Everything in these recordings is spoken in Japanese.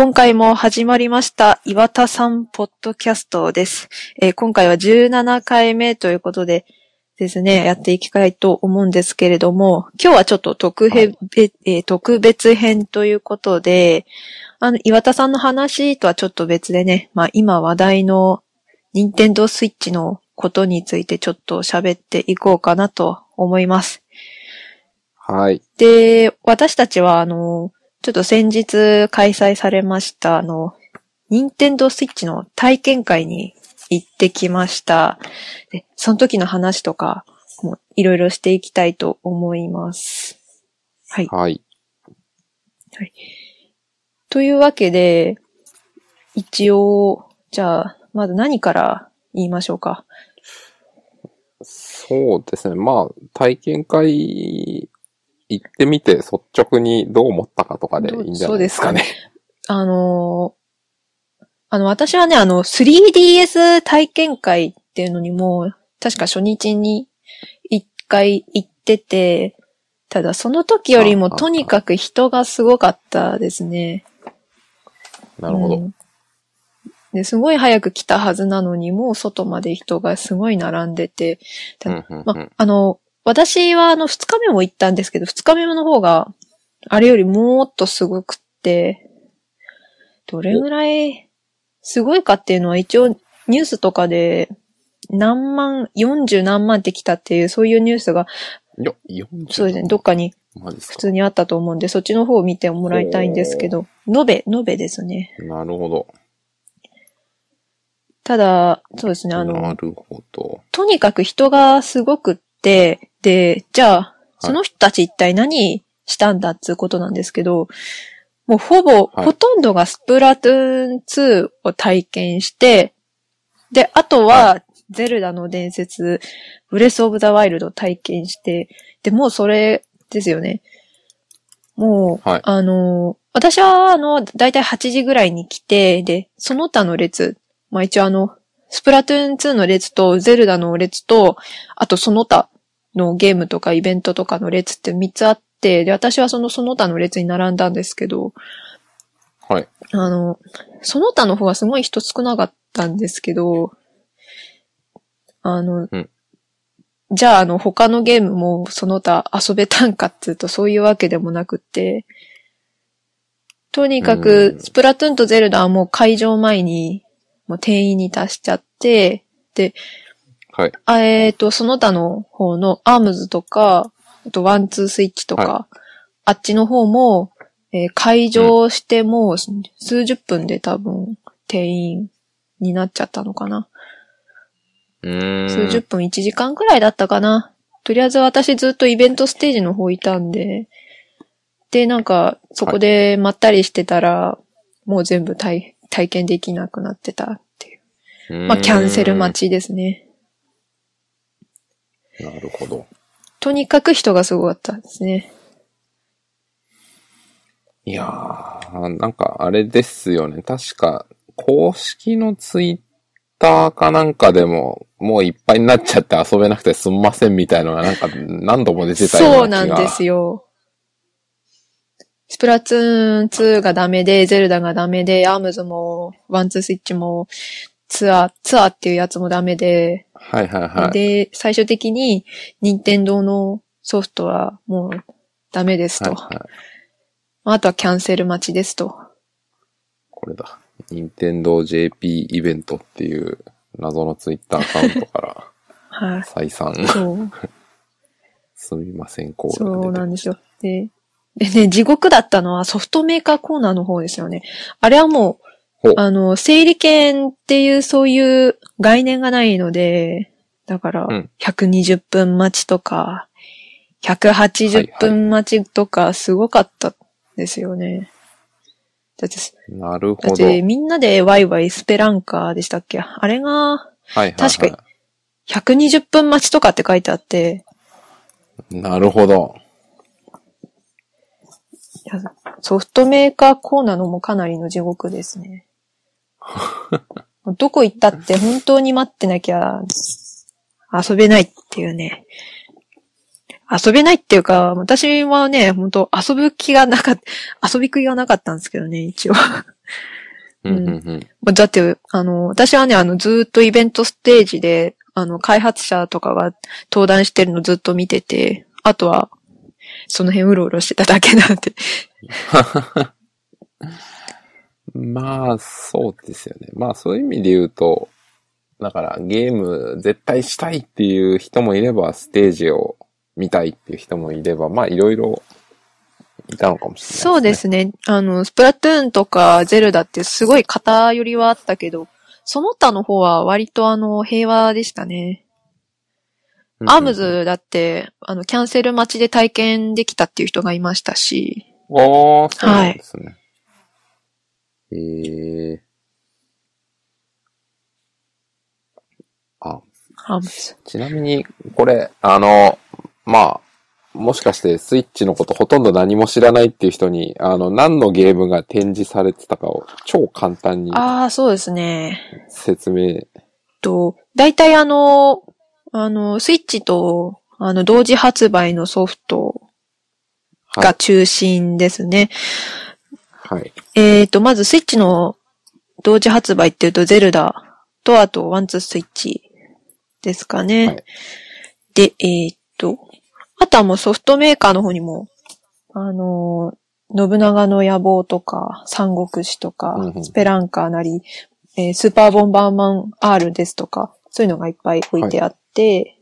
今回も始まりました岩田さんポッドキャストです、えー今回は17回目ということでですね、やっていきたいと思うんですけれども、今日はちょっと特別、えー特別編ということで、あの、岩田さんの話とはちょっと別でね、まあ今話題の任天堂スイッチのことについてちょっと喋っていこうかなと思います。はい。で、私たちは、あの、ちょっと先日開催されました、あの、任天堂スイッチの体験会に行ってきました。で、その時の話とか、もういろいろしていきたいと思います。はい。はい。というわけで、一応、じゃあ、まず何から言いましょうか？そうですね。まあ、体験会行ってみて率直にどう思ったかとかでいいんじゃないですかね。あのーあの、私はね、あの、3DS 体験会っていうのにも、確か初日に一回行ってて、ただその時よりもああとにかく人がすごかったですね。なるほど。うんですごい早く来たはずなのに、もう外まで人がすごい並んでて、ま、あの、私はあの、二日目も行ったんですけど、二日目の方が、あれよりもっとすごくって、どれぐらいすごいかっていうのは一応ニュースとかで何万、40何万って来たっていうそういうニュースが、いや、40そうですね、どっかに。普通にあったと思うんで、そっちの方を見てもらいたいんですけど、延べ、延べですね。なるほど。ただ、そうですね、あなの、るほど。とにかく人がすごくって、で、じゃあ、その人たち一体何したんだっていうことなんですけど、もうほぼ、はい。ほとんどがスプラトゥーン2を体験して、で、あとは、ゼルダの伝説、ブレスオブザワイルドを体験して、で、もうそれですよね。もう、はい。あの、私は、あの、だいたい8時ぐらいに来て、で、その他の列、まあ一応あの、スプラトゥーン2の列と、ゼルダの列と、あとその他のゲームとかイベントとかの列って3つあって、で、私はそのその他の列に並んだんですけど、はい。あの、その他の方はすごい人少なかったんですけど、あの、うんじゃああの他のゲームもその他遊べたんかっていうとそういうわけでもなくって、とにかうく、んスプラトゥーンとゼルダはもう会場前に、もう定員に達しちゃって、で、はい。あえっ、と、その他の方のアームズとか、あとワンツースイッチとか、はあっちの方も、えー会場してもう数十分で多分定員になっちゃったのかな。数十分1時間くらいだったかな。とりあえず私ずっとイベントステージの方いたんで、で、なんか、そこでまったりしてたら、もう全部体体験できなくなってたっていう。まあ、キャンセル待ち。ちですね。なるほど。とにかく人がすごかったですね。いやー、なんかあれですよね。確か、公式のツイッターかなんかでも、もういっぱいになっちゃって遊べなくてすんませんみたいのがなんか何度も出てたような気が。そうなんですよ。スプラトゥーン2がダメで、ゼルダがダメで、アームズも、ワンツースイッチも、ツアー、ツアーっていうやつもダメで、はいはいはい。で、最終的に、任天堂のソフトはもうダメですと。はいはい。あとはキャンセル待ちですと。これだ。任天堂 JP イベントっていう謎のツイッターアカウントから はい。再三そう。すみませんコールが出てそうなんですよ。で、でね、地獄だったのはソフトメーカーコーナーの方ですよね。あれはもうあの、整理券っていうそういう概念がないので、だからうん、120分待ちとか、180分待ちとか、すごかったですよね。だって、なるほど。だってみんなでワイワイスペランカーでしたっけ？あれが、はいはい、はい。確かに120分待ちとかって書いてあって、なるほど。ソフトメーカーコーナーのもかなりの地獄ですね。どこ行ったって本当に待ってなきゃ遊べないっていうね。遊べないっていうか、私はね、本当遊ぶ気がなかった、遊び気がなかったんですけどね、一応。うん、だって、あの、私はね、あの、ずーっとイベントステージで、あの、開発者とかが登壇してるのずっと見てて、あとは、その辺うろうろしてただけなんで。まあ、そうですよね。まあ、そういう意味で言うと、だからゲーム絶対したいっていう人もいれば、ステージを見たいっていう人もいれば、まあ、いろいろいたのかもしれない、ね。そうですね。あの、スプラトゥーンとかゼルダってすごい偏りはあったけど、その他の方は割とあの、平和でしたね。うんうんアームズだって、あの、キャンセル待ちで体験できたっていう人がいましたし、おー、そうなんですね。へえームズ。ちなみに、これ、あの、まあ、もしかしてスイッチのことほとんど何も知らないっていう人に、あの、何のゲームが展示されてたかを超簡単にああ、そうですね。説明。と、大体あの、あの、スイッチと、あの、同時発売のソフトはいが中心ですね。はい。えっ、と、まずスイッチの同時発売っていうと、ゼルダと、あと、ワンツースイッチですかね。はい。で、えっ、と、あとはもうソフトメーカーの方にも、あのー信長の野望とか、三国志とか、うんうんスペランカーなり、えースーパーボンバーマン R ですとか、そういうのがいっぱい置いてあって、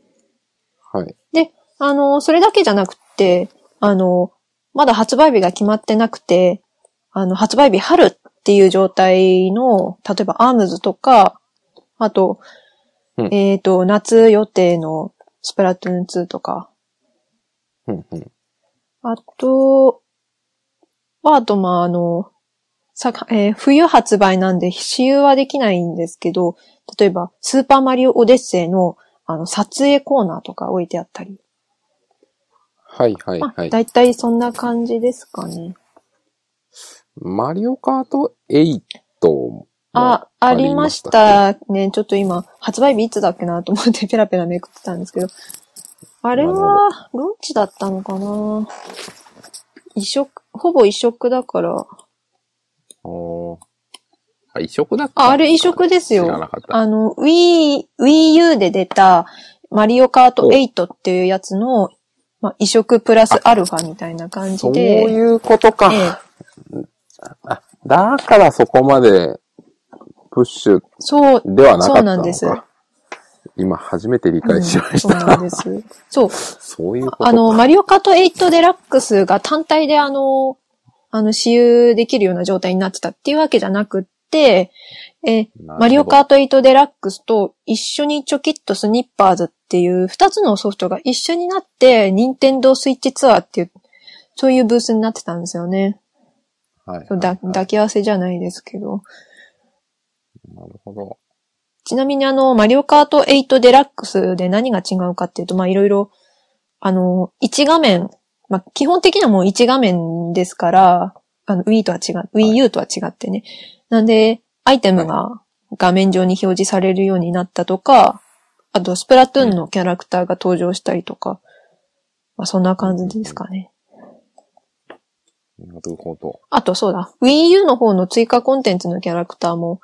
はい。で、あの、それだけじゃなくて、あの、まだ発売日が決まってなくて、あの、発売日春っていう状態の、例えばアームズとか、あと、うんえっ、と、夏予定のスプラトゥーン2とか、うんうん。あと、は、あと、まあ、あの、さえー冬発売なんで、私有はできないんですけど、例えば、スーパーマリオオデッセイの、あの、撮影コーナーとか置いてあったり。はいはいまあ、はい。だいたいそんな感じですかね。マリオカート8もあ、ありまし。たね。ちょっと今、発売日いつだっけなと思って ペラペラめくってたんですけど。あれは、ロンチだったのかな？移植、ほぼ移植だから。あ、移植だったあ、あれ移植ですよ。知らなかった。あの、Wii、Wii U で出た、マリオカート8っていうやつの、まあ、移植プラスアルファみたいな感そうじで。いうことか。ええあ、だからそこまでプッシュそう、ではなかったのか。そうなんです今初めて理解しましそうた。なんです。そう。そういうことか。あの、マリオカート8デラックスが単体であの、あの、私有できるような状態になってたっていうわけじゃなくって、え、マリオカート8デラックスと一緒にチョキッとスニッパーズっていう二つのソフトが一緒になって、ニンテンドースイッチツアーっていう、そういうブースになってたんですよね。はいそうだ抱き合わせじゃないですけど。なるほど。ちなみにあの、マリオカート8デラックスで何が違うかっていうと、まあいろいろ、あの、1画面、まあ基本的にはもう1画面ですから、あの、Wii とは違う、Wii U とは違ってね。なんで、アイテムが画面上に表示されるようになったとか、あと、スプラトゥーンのキャラクターが登場したりとか、まあそんな感じですかね。なるほど。あとそうだ、Wii U の方の追加コンテンツのキャラクターも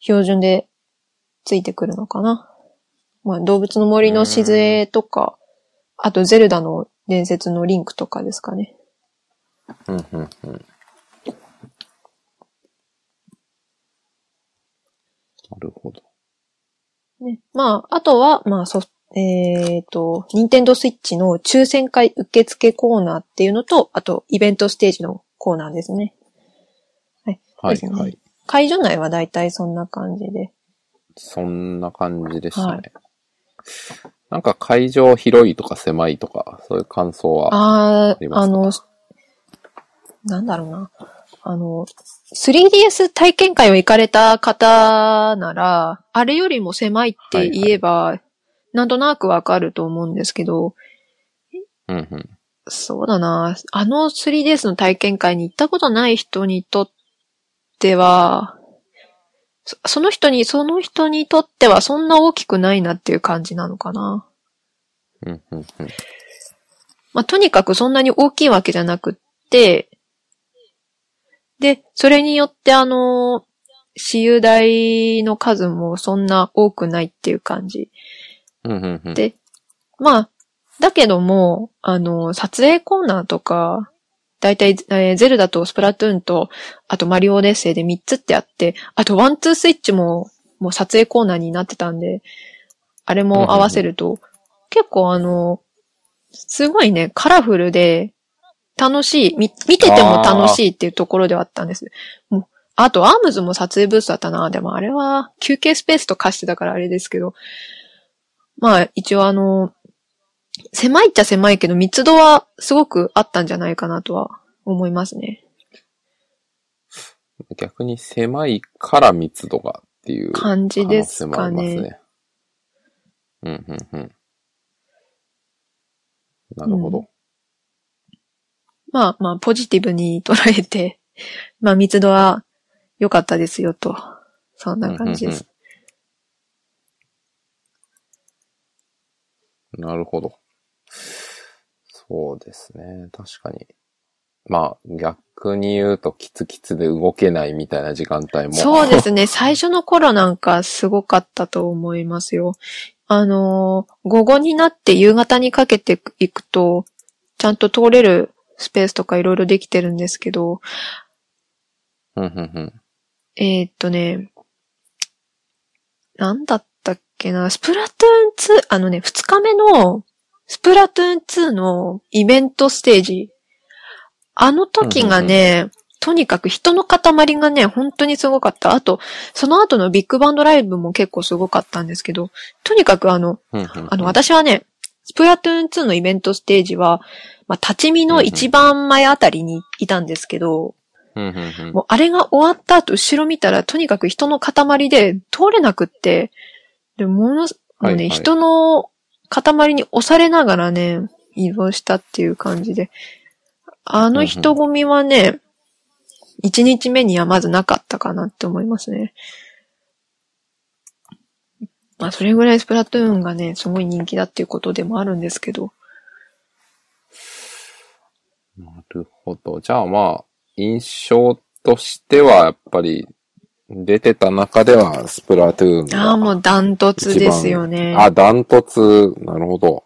標準でついてくるのかな。まあ、動物の森の静とか、あとゼルダの伝説のリンクとかですかね。うん、うん、うん。なるほど。ね、まあ、あとは、まあ、ソフト、えっ、と、ニンテンドースイッチの抽選会受付コーナーっていうのと、あと、イベントステージのコーナーですね。はい、ですねはい。会場内はだいたいそんな感じで。そんな感じでしたね。はいなんか会場広いとか狭いとか、そういう感想は。あー、りますか？あの、なんだろうな。あの、3DS 体験会を行かれた方なら、あれよりも狭いって言えば、なんとなくわかると思うんですけど、うん、うん。そうだな。あの 3DS の体験会に行ったことない人にとっては、そその人に、その人にとってはそんな大きくないなっていう感じなのかな。うん、うん、うん。まあ、とにかくそんなに大きいわけじゃなくって、で、それによってあの、私有台の数もそんな多くないっていう感じ。うんうんうん。で、まあ、だけども、あの、撮影コーナーとか、だいたい、えーゼルダとスプラトゥーンと、あとマリオオデッセイで3つってあって、あとワンツースイッチも、もう撮影コーナーになってたんで、あれも合わせると、結構あの、すごいね、カラフルで、楽しい、み見てても楽しいっていうところではあったんです。もうあと、アームズも撮影ブースだったな。でもあれは休憩スペースと化してたからあれですけど。まあ、一応あの、狭いっちゃ狭いけど密度はすごくあったんじゃないかなとは思いますね。逆に狭いから密度がっていう感じですかね。うん、うん、うん。なるほど。まあまあ、ポジティブに捉えて、まあ密度は良かったですよと。そんな感じです。なるほど。そうですね。確かに。まあ、逆に言うと、キツキツで動けないみたいな時間帯も。そうですね。最初の頃なんかすごかったと思いますよ。あのー午後になって夕方にかけていくと、ちゃんと通れるスペースとかいろいろできてるんですけど、うん、うん、うん。えーっとね、なんだっけな、スプラトゥーン2、あのね、二日目のスプラトゥーン2のイベントステージ、あの時がね、とにかく人の塊がね、本当にすごかった。あと、その後のビッグバンドライブも結構すごかったんですけど、とにかくあの、うんうんうん。あの、私はね、スプラトゥーン2のイベントステージは、まあ、立ち見の一番前あたりにいたんですけど、うんうんうん。もうあれが終わった後、後ろ見たら、とにかく人の塊で通れなくって、で、ももうね、はいはい人の塊に押されながらね、移動したっていう感じで、あの人混みはね、一日目にはまずなかったかなって思いますね。まあ、それぐらいスプラトゥーンがね、すごい人気だっていうことでもあるんですけど、なるほど。じゃあまあ、印象としては、やっぱり、出てた中では、スプラトゥーンが。ああ、もうダントツですよね。あ、ダントツ、なるほど。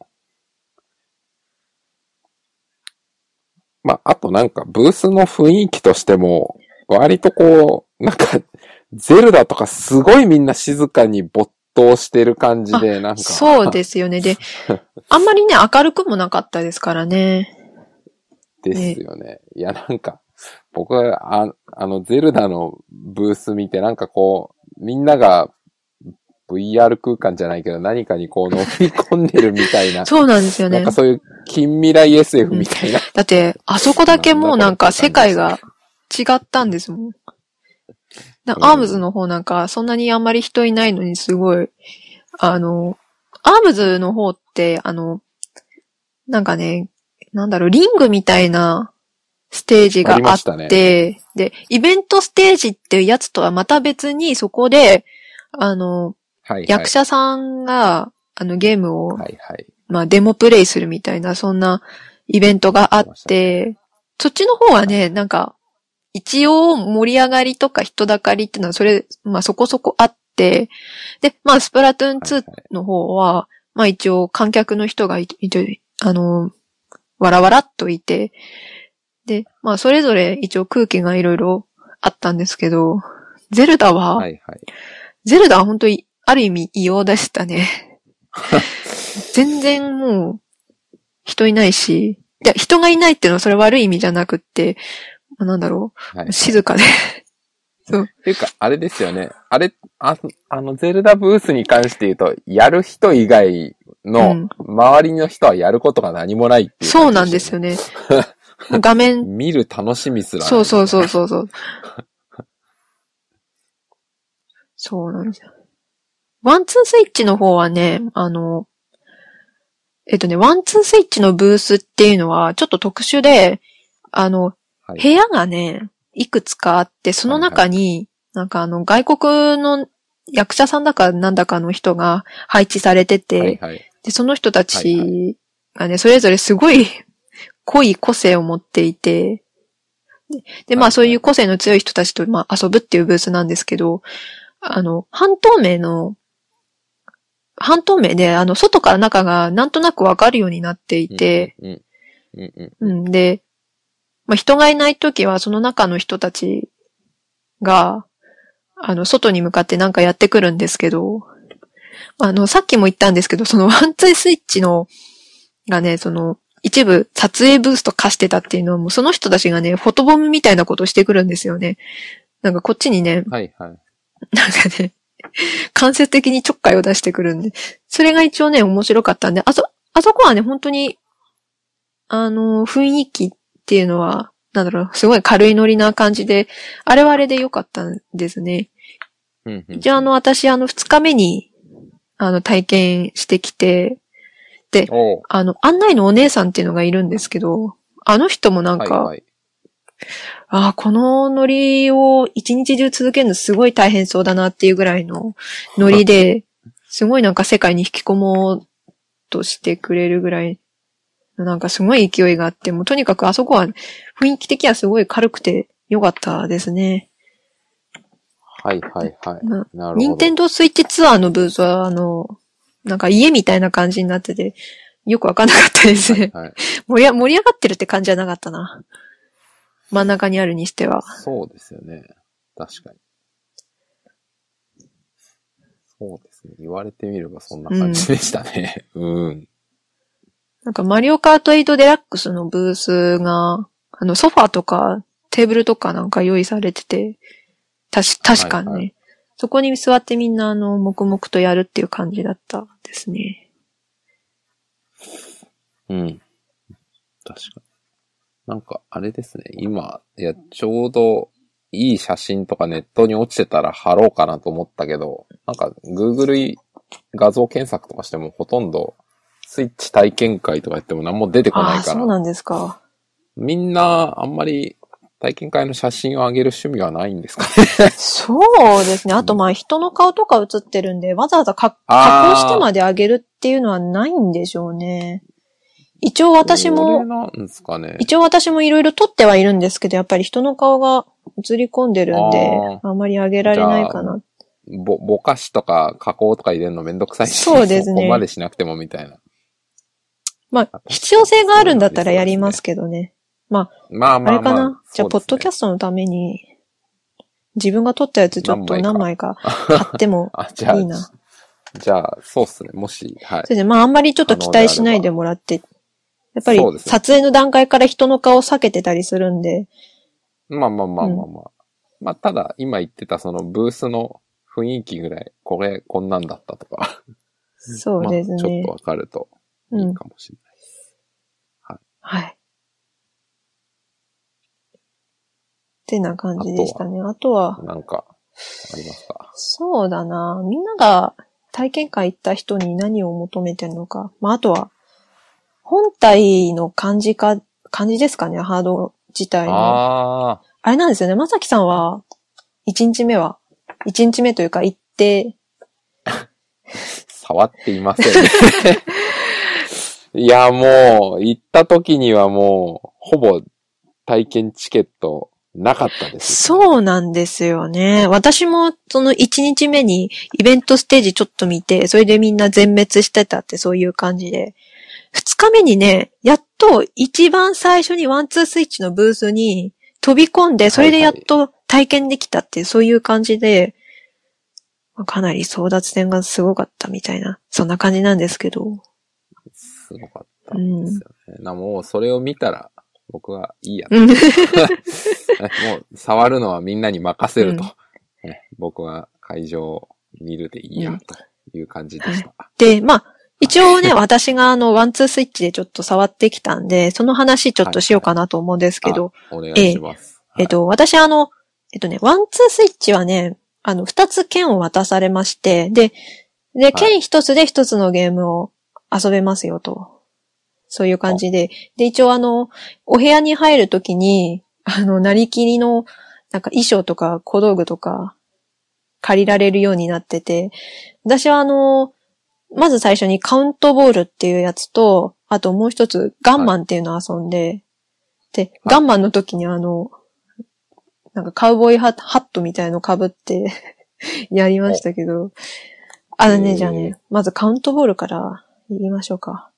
まあ、あとなんか、ブースの雰囲気としても、割とこう、なんか、ゼルダとかすごいみんな静かに没頭してる感じで、なんか。そうですよね。で、あんまりね、明るくもなかったですからね。ですよね。いや、なんか、僕は、ああの、ゼルダのブース見て、なんかこう、みんなが VR 空間じゃないけど、何かにこう、飲み込んでるみたいな、そうなんですよねなんか。そういう近未来 SF みたいな。だって、あそこだけもうなんか世界が違ったんですもん。なうんアームズの方なんか、そんなにあんまり人いないのにすごい、あの、アームズの方って、あの、なんかね、なんだろう、リングみたいなステージがあっ、てたねで、イベントステージっていうやつとはまた別にそこで、あの、はい、はい。役者さんが、あの、ゲームをはいはい。まあ、デモプレイするみたいな、そんなイベントがあって、そっちの方はね、なんか、一応盛り上がりとか人だかりっていうのは、それ、まあそこそこあって、で、まあスプラトゥーン2の方は、まあ一応観客の人がいいて、あの、わらわらっといて、で、まあそれぞれ一応空気がいろいろあったんですけど、ゼルダは、はいはい。ゼルダは本当に、ある意味異様でしたね。全然もう、人いないし、いや、人がいないっていうのはそれ悪い意味じゃなくって、まあなんだろはい、う、静かで。そう。っていうか、あれですよね。あれ、ああの、ゼルダブースに関して言うと、やる人以外うのん、周りの人はやることが何もないっていう、そうなんですよ。ね。画面、見る楽しみすら。そうそうそうそうそう。そうなんですよ。ワンツースイッチの方はね、あの、えっとね、ワンツースイッチのブースっていうのはちょっと特殊で、あの、はい部屋がね、いくつかあって、その中に、なんかあの、外国の役者さんだかなんだかの人が配置されてて、はいはい。で、その人たはいちがね、それぞれすごい濃い個性を持っていて、で、まあそういう個性の強い人たちと、まあ遊ぶっていうブースなんですけど、あの、半透明の、半透明で、あの、外から中がなんとなくわかるようになっていて、うん。うんうん。うん、で、まあ人がいないときはその中の人たちが、あの、外に向かってなんかやってくるんですけど、あの、さっきも言ったんですけど、そのワンツースイッチの、がね、その、一部撮影ブースト貸してたっていうのはもうその人たちがね、フォトボムみたいなことをしてくるんですよね。なんかこっちにね、はいはい。なんかね、間接的にちょっかいを出してくるんで、それが一応ね、面白かったんで、あそ、あそこはね、本当に、あの、雰囲気っていうのは、なんだろう、すごい軽いノリな感じで、あれはあれで良かったんですね。うんうん。一応あの、私あの、二日目に、あの、体験してきて、で、あの、案内のお姉さんっていうのがいるんですけど、あの人もなんか、はいはい。ああ、このノリを一日中続けるのすごい大変そうだなっていうぐらいのノリで、すごいなんか世界に引き込もうとしてくれるぐらい、なんかすごい勢いがあって、もうとにかくあそこは雰囲気的にはすごい軽くて良かったですね。はいはいはい。ななるほど。任天堂スイッチツアーのブースは、あの、なんか家みたいな感じになってて、よくわかんなかったですね。はい。盛りあ盛り上がってるって感じじゃなかったな。真ん中にあるにしては。そうですよね。確かに。そうですね。言われてみればそんな感じでしたね。うん。なんかマリオカート8デラックスのブースが、あのソファーとかテーブルとかなんか用意されてて、たし、確かにね。はいはそこに座ってみんなあの、黙々とやるっていう感じだったですね。うん。確かに。なんか、あれですね。今、いや、ちょうど、いい写真とかネットに落ちてたら貼ろうかなと思ったけど、なんか、Google 画像検索とかしてもほとんど、スイッチ体験会とか言っても何も出てこないから、そうなんですか。みんな、あんまり体験会の写真を上げる趣味はないんですかね。そうですね。あとまあ人の顔とか映ってるんで、わざわざか加工してまであげるっていうのはないんでしょうね。一応私も、なんですかね。一応私もいろいろ撮ってはいるんですけど、やっぱり人の顔が映り込んでるんであ、あんまりあげられないかな。ぼ、ぼかしとか加工とか入れるのめんどくさいし。そうですねそこまでしなくてもみたいな。まあ、必要性があるんだったらやりますけどね。まあまあまあ。あれかな？じゃあ、ポッドキャスストのために、自分が撮ったやつちょっと何何枚か 貼ってもいいな。じゃあ、そうっすね。もし、はいそ。れで、まあ、あんまりちょっと期待しないでもらって、やっぱり撮影の段階から人の顔を避けてたりするんで、まあまあまあまあまあ。まあ、ただ、今言ってたそのブースの雰囲気ぐらい、これ、こんなんだったとか。そうですね まあちょっと。わかるというんい。かもしれない。はい。ってな感じでしたね。あとは、なんか、ありますか？そうだな。みんなが体験会行った人に何を求めてるのか。まあ、あとは、本体の感じか、感じですかね、ハード自体の。ああれなんですよね。まさきさんは、1日目は、1日目というか行って、あ、触っていませんね。いや、もう、行った時にはもう、ほぼ体験チケットなかったです。そうなんですよね。私もその1日目にイベントステージちょっと見て、それでみんな全滅してたってそういう感じで。2日目にね、やっと一番最初にワンツースイッチのブースに飛び込んで、それでやっと体験できたっていうそういう感じで、まあかなり争奪戦がすごかったみたいな、そんな感じなんですけど。すごかったんですよね。なもう、それを見たら、僕はいいや。うん もう、触るのはみんなに任せると。ね僕は会場を見るでいいや、という感じでした。で、まあ、一応ね、私があの、ワンツースイッチでちょっと触ってきたんで、その話ちょっとしようかなと思うんですけど、あお願いします。えっと、私あの、えっとね、ワンツースイッチはね、あの、二つ剣を渡されまして、で、で、剣一つで一つのゲームを遊べますよと。そういう感じで。で、一応あの、お部屋に入るときに、あの、なりきりの、なんか衣装とか小道具とか、借りられるようになってて、私はあの、まず最初にカウントボールっていうやつと、あともう一つガンマンっていうのを遊んで、で、ガンマンの時にあの、なんかカウボーイハハットみたいの被って やりましたけど、あのね、じゃあね、まずカウントボールから言いましょうか。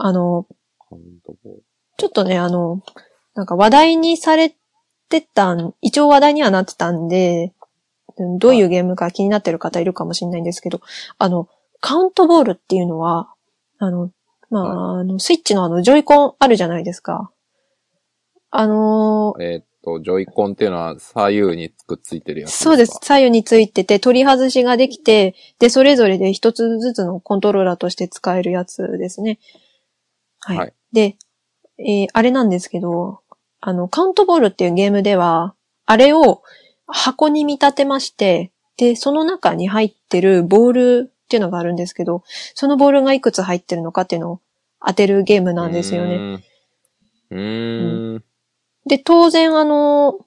あの、カウントボールちょっとね、あの、なんか話題にされてたん、一応話題にはなってたんで、うんどういうゲームか気になってる方いるかもしれないんですけど、あの、カウントボールっていうのは、あの、まあ、あの、スイッチのあの、ジョイコンあるじゃないですか。あのーえーっと、ジョイコンっていうのは左右にくっついてるやつそうです。か。左右についてて、取り外しができて、で、それぞれで一つずつのコントローラーとして使えるやつですね。はい。はいで、えーあれなんですけど、あの、カウントボールっていうゲームでは、あれを箱に見立てまして、で、その中に入ってるボールっていうのがあるんですけど、そのボールがいくつ入ってるのかっていうのを当てるゲームなんですよね。ね。うーん。で、当然あの、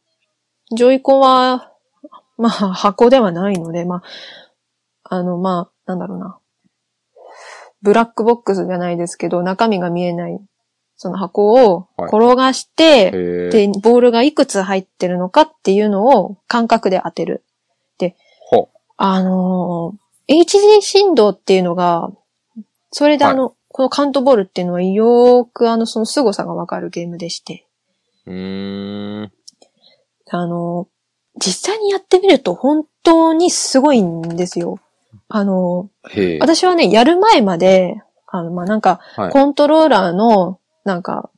ジョイコンは、まあ、箱ではないので、まあ、あの、まあ、なんだろうな。ブラックボックスじゃないですけど、中身が見えない、その箱をはい転がしへて、ーで、ボールがいくつ入ってるのかっていうのを感覚で当てる。ほあのー HD 振動っていうのが、それであの、このカウントボールっていうのはよーくあの、その凄さがわかるゲームでして。う。ん。あの、実際にやってみると本当にすごいんですよ。あの。私はね、やる前まで、あの、まあ、なんか、はい。コントローラーの、なんか、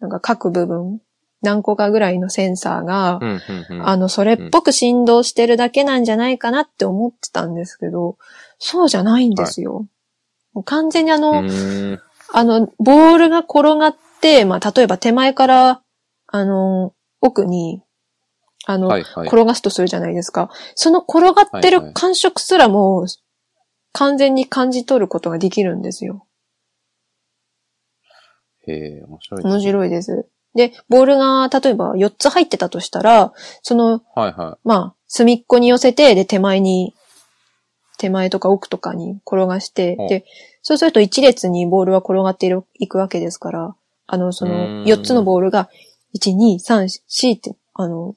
なんか各部分、何個かぐらいのセンサーが、うん、うん、うん。あの、それっぽく振動してるだけなんじゃないかなって思ってたんですけど、そうじゃないんですよ。もう完全にあの。あの、ボールが転がって、まあ、例えば手前から、あの、奥に、あの、はい、はい。転がすとするじゃないですか。その転がってはいはいる感触すらも、完全に感じ取ることができるんですよ。へえ、面白いですね。面白いです。で、ボールが例えば4つ入ってたとしたら、その、はい、はまあ、隅っこに寄せて、で、手前に、手前とか奥とかに転がしてうん、で、そうすると一列にボールは転がっていくわけですから、あの、そうの、ん4つのボールが、1、2、3、4って、あの、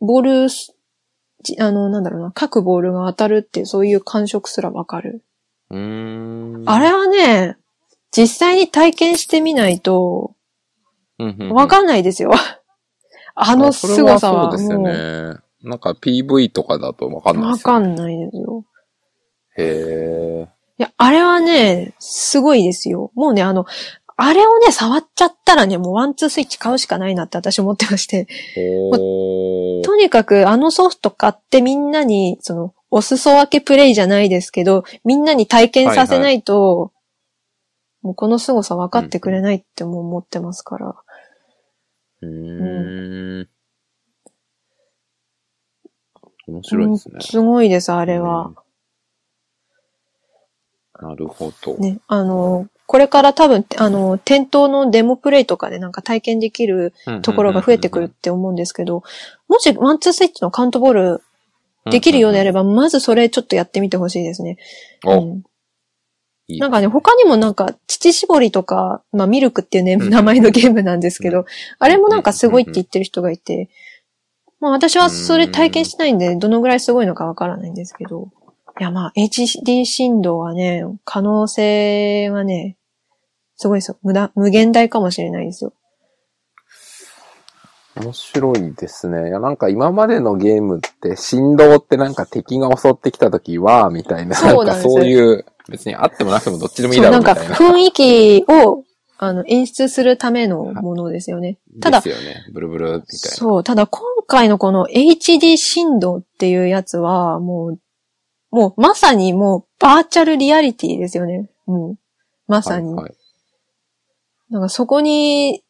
ボール、じあの、なんだろうな、各ボールが当たるっていう、そういう感触すらわかる。い。うーん。あれはね、実際に体験してみないと、わかんないですよ。あの凄さは。そうですよね。なんか PV とかだとわかんないわですよね。かんないですよ。へえ。いや、あれはね、すごいですよ。もうね、あの、あれをね、触っちゃったらね、もうワンツースイッチ買うしかないなって私思ってまして。とにかくあのソフト買ってみんなに、その、お裾分けプレイじゃないですけど、みんなに体験させないと、もうこの凄さ分かってくれないってもう思ってますから。うーん。面白いですねうん。すごいです、あれは。うん。なるほど。ね、あの、これから多分、あの、店頭のデモプレイとかでなんか体験できるところが増えてくるって思うんですけど、もしワンツースイッチのカウントボールできるようであれば、まずそれちょっとやってみてほしいですね。お、うん。いいなんかね、他にもなんか、乳搾りとか、まあ、ミルクっていうね、うん。名前のゲームなんですけど、あれもなんかすごいって言ってる人がいて、まあ私はそれ体験しないんで、どのぐらいすごいのかわからないんですけど、いやまあ、HD 振動はね、可能性はね、すごいですよ。無駄、無限大かもしれないですよ。面白いですね。いや、なんか今までのゲームって振動ってなんか敵が襲ってきた時は、みたいな、そうなんかそういう、別にあってもなくてもどっちでもいいそう、なんかだろうみたいな。雰囲気を、あの、演出するためのものですよね。ただですよね。ブルブルみたいな。そう、ただ今回のこの HD 振動っていうやつは、もう、もうまさにもうバーチャルリアリティですよね。うん。まさに。はいはいなんかそこに、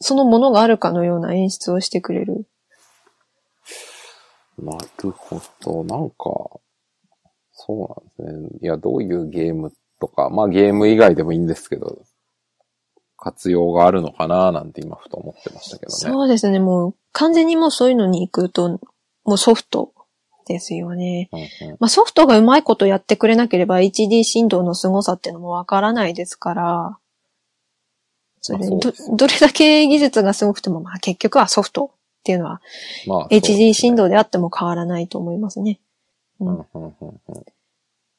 そのものがあるかのような演出をしてくれる。なるほど。なんか、そうなんですね。いや、どういうゲームとか、まあゲーム以外でもいいんですけど、活用があるのかななんて今ふと思ってましたけどね。そうですね。もう完全にもうそういうのに行くと、もうソフトですよね。うんうんまあソフトがうまいことやってくれなければ HD 振動の凄さっていうのもわからないですから、それでどどれだけ技術がすごくても、まあ結局はソフトっていうのは、まあ、HG 振動。動であっても変わらないと思いますね。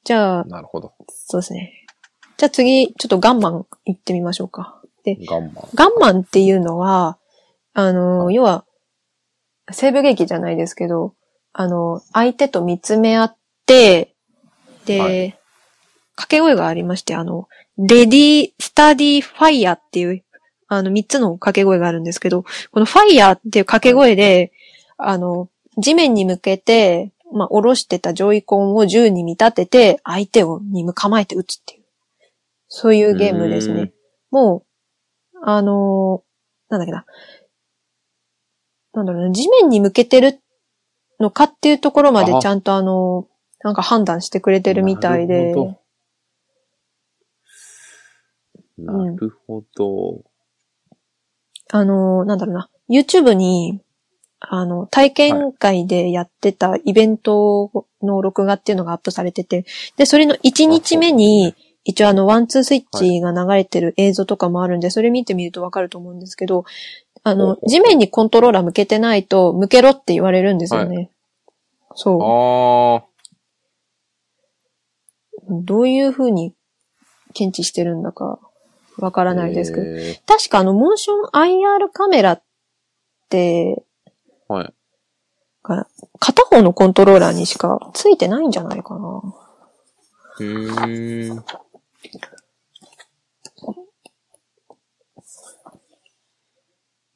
じゃあ、なるほど。そうですね。じゃあ次、ちょっとガンマン行ってみましょうか。で、ガンマン。ガンマンっていうのは、あの、はい要は、西部劇じゃないですけど、あの、相手と見つめ合って、で、はい掛け声がありまして、あの、レディー、スタディ、ファイヤーっていう、あの、三つの掛け声があるんですけど、このファイヤーっていう掛け声で、あの、地面に向けて、まあ、下ろしてたジョイコンを銃に見立てて、相手をに構えて撃つっていう、そういうゲームですね。もう、あのーなんだっけな。なんだろうな、地面に向けてるのかっていうところまであ。ちゃんとあのーなんか判断してくれてるみたいで。なる、ほど。なるほど。あのーなんだろうな、YouTube に、あの、体験会でやってたイベントの録画っていうのがアップされてて、で、それの1日目に、一応あの、ワンツースイッチが流れてる映像とかもあるんで、それ見てみるとわかると思うんですけど、あの地面にコントローラー向けてないと、向けろって言われるんですよね。そう。あどういう風に検知してるんだかわからあ。ないですけど。え確かあの、モーション IR カメラって、ーはい。が片方のコントローラーにしかついてないんじゃないかな。うーん。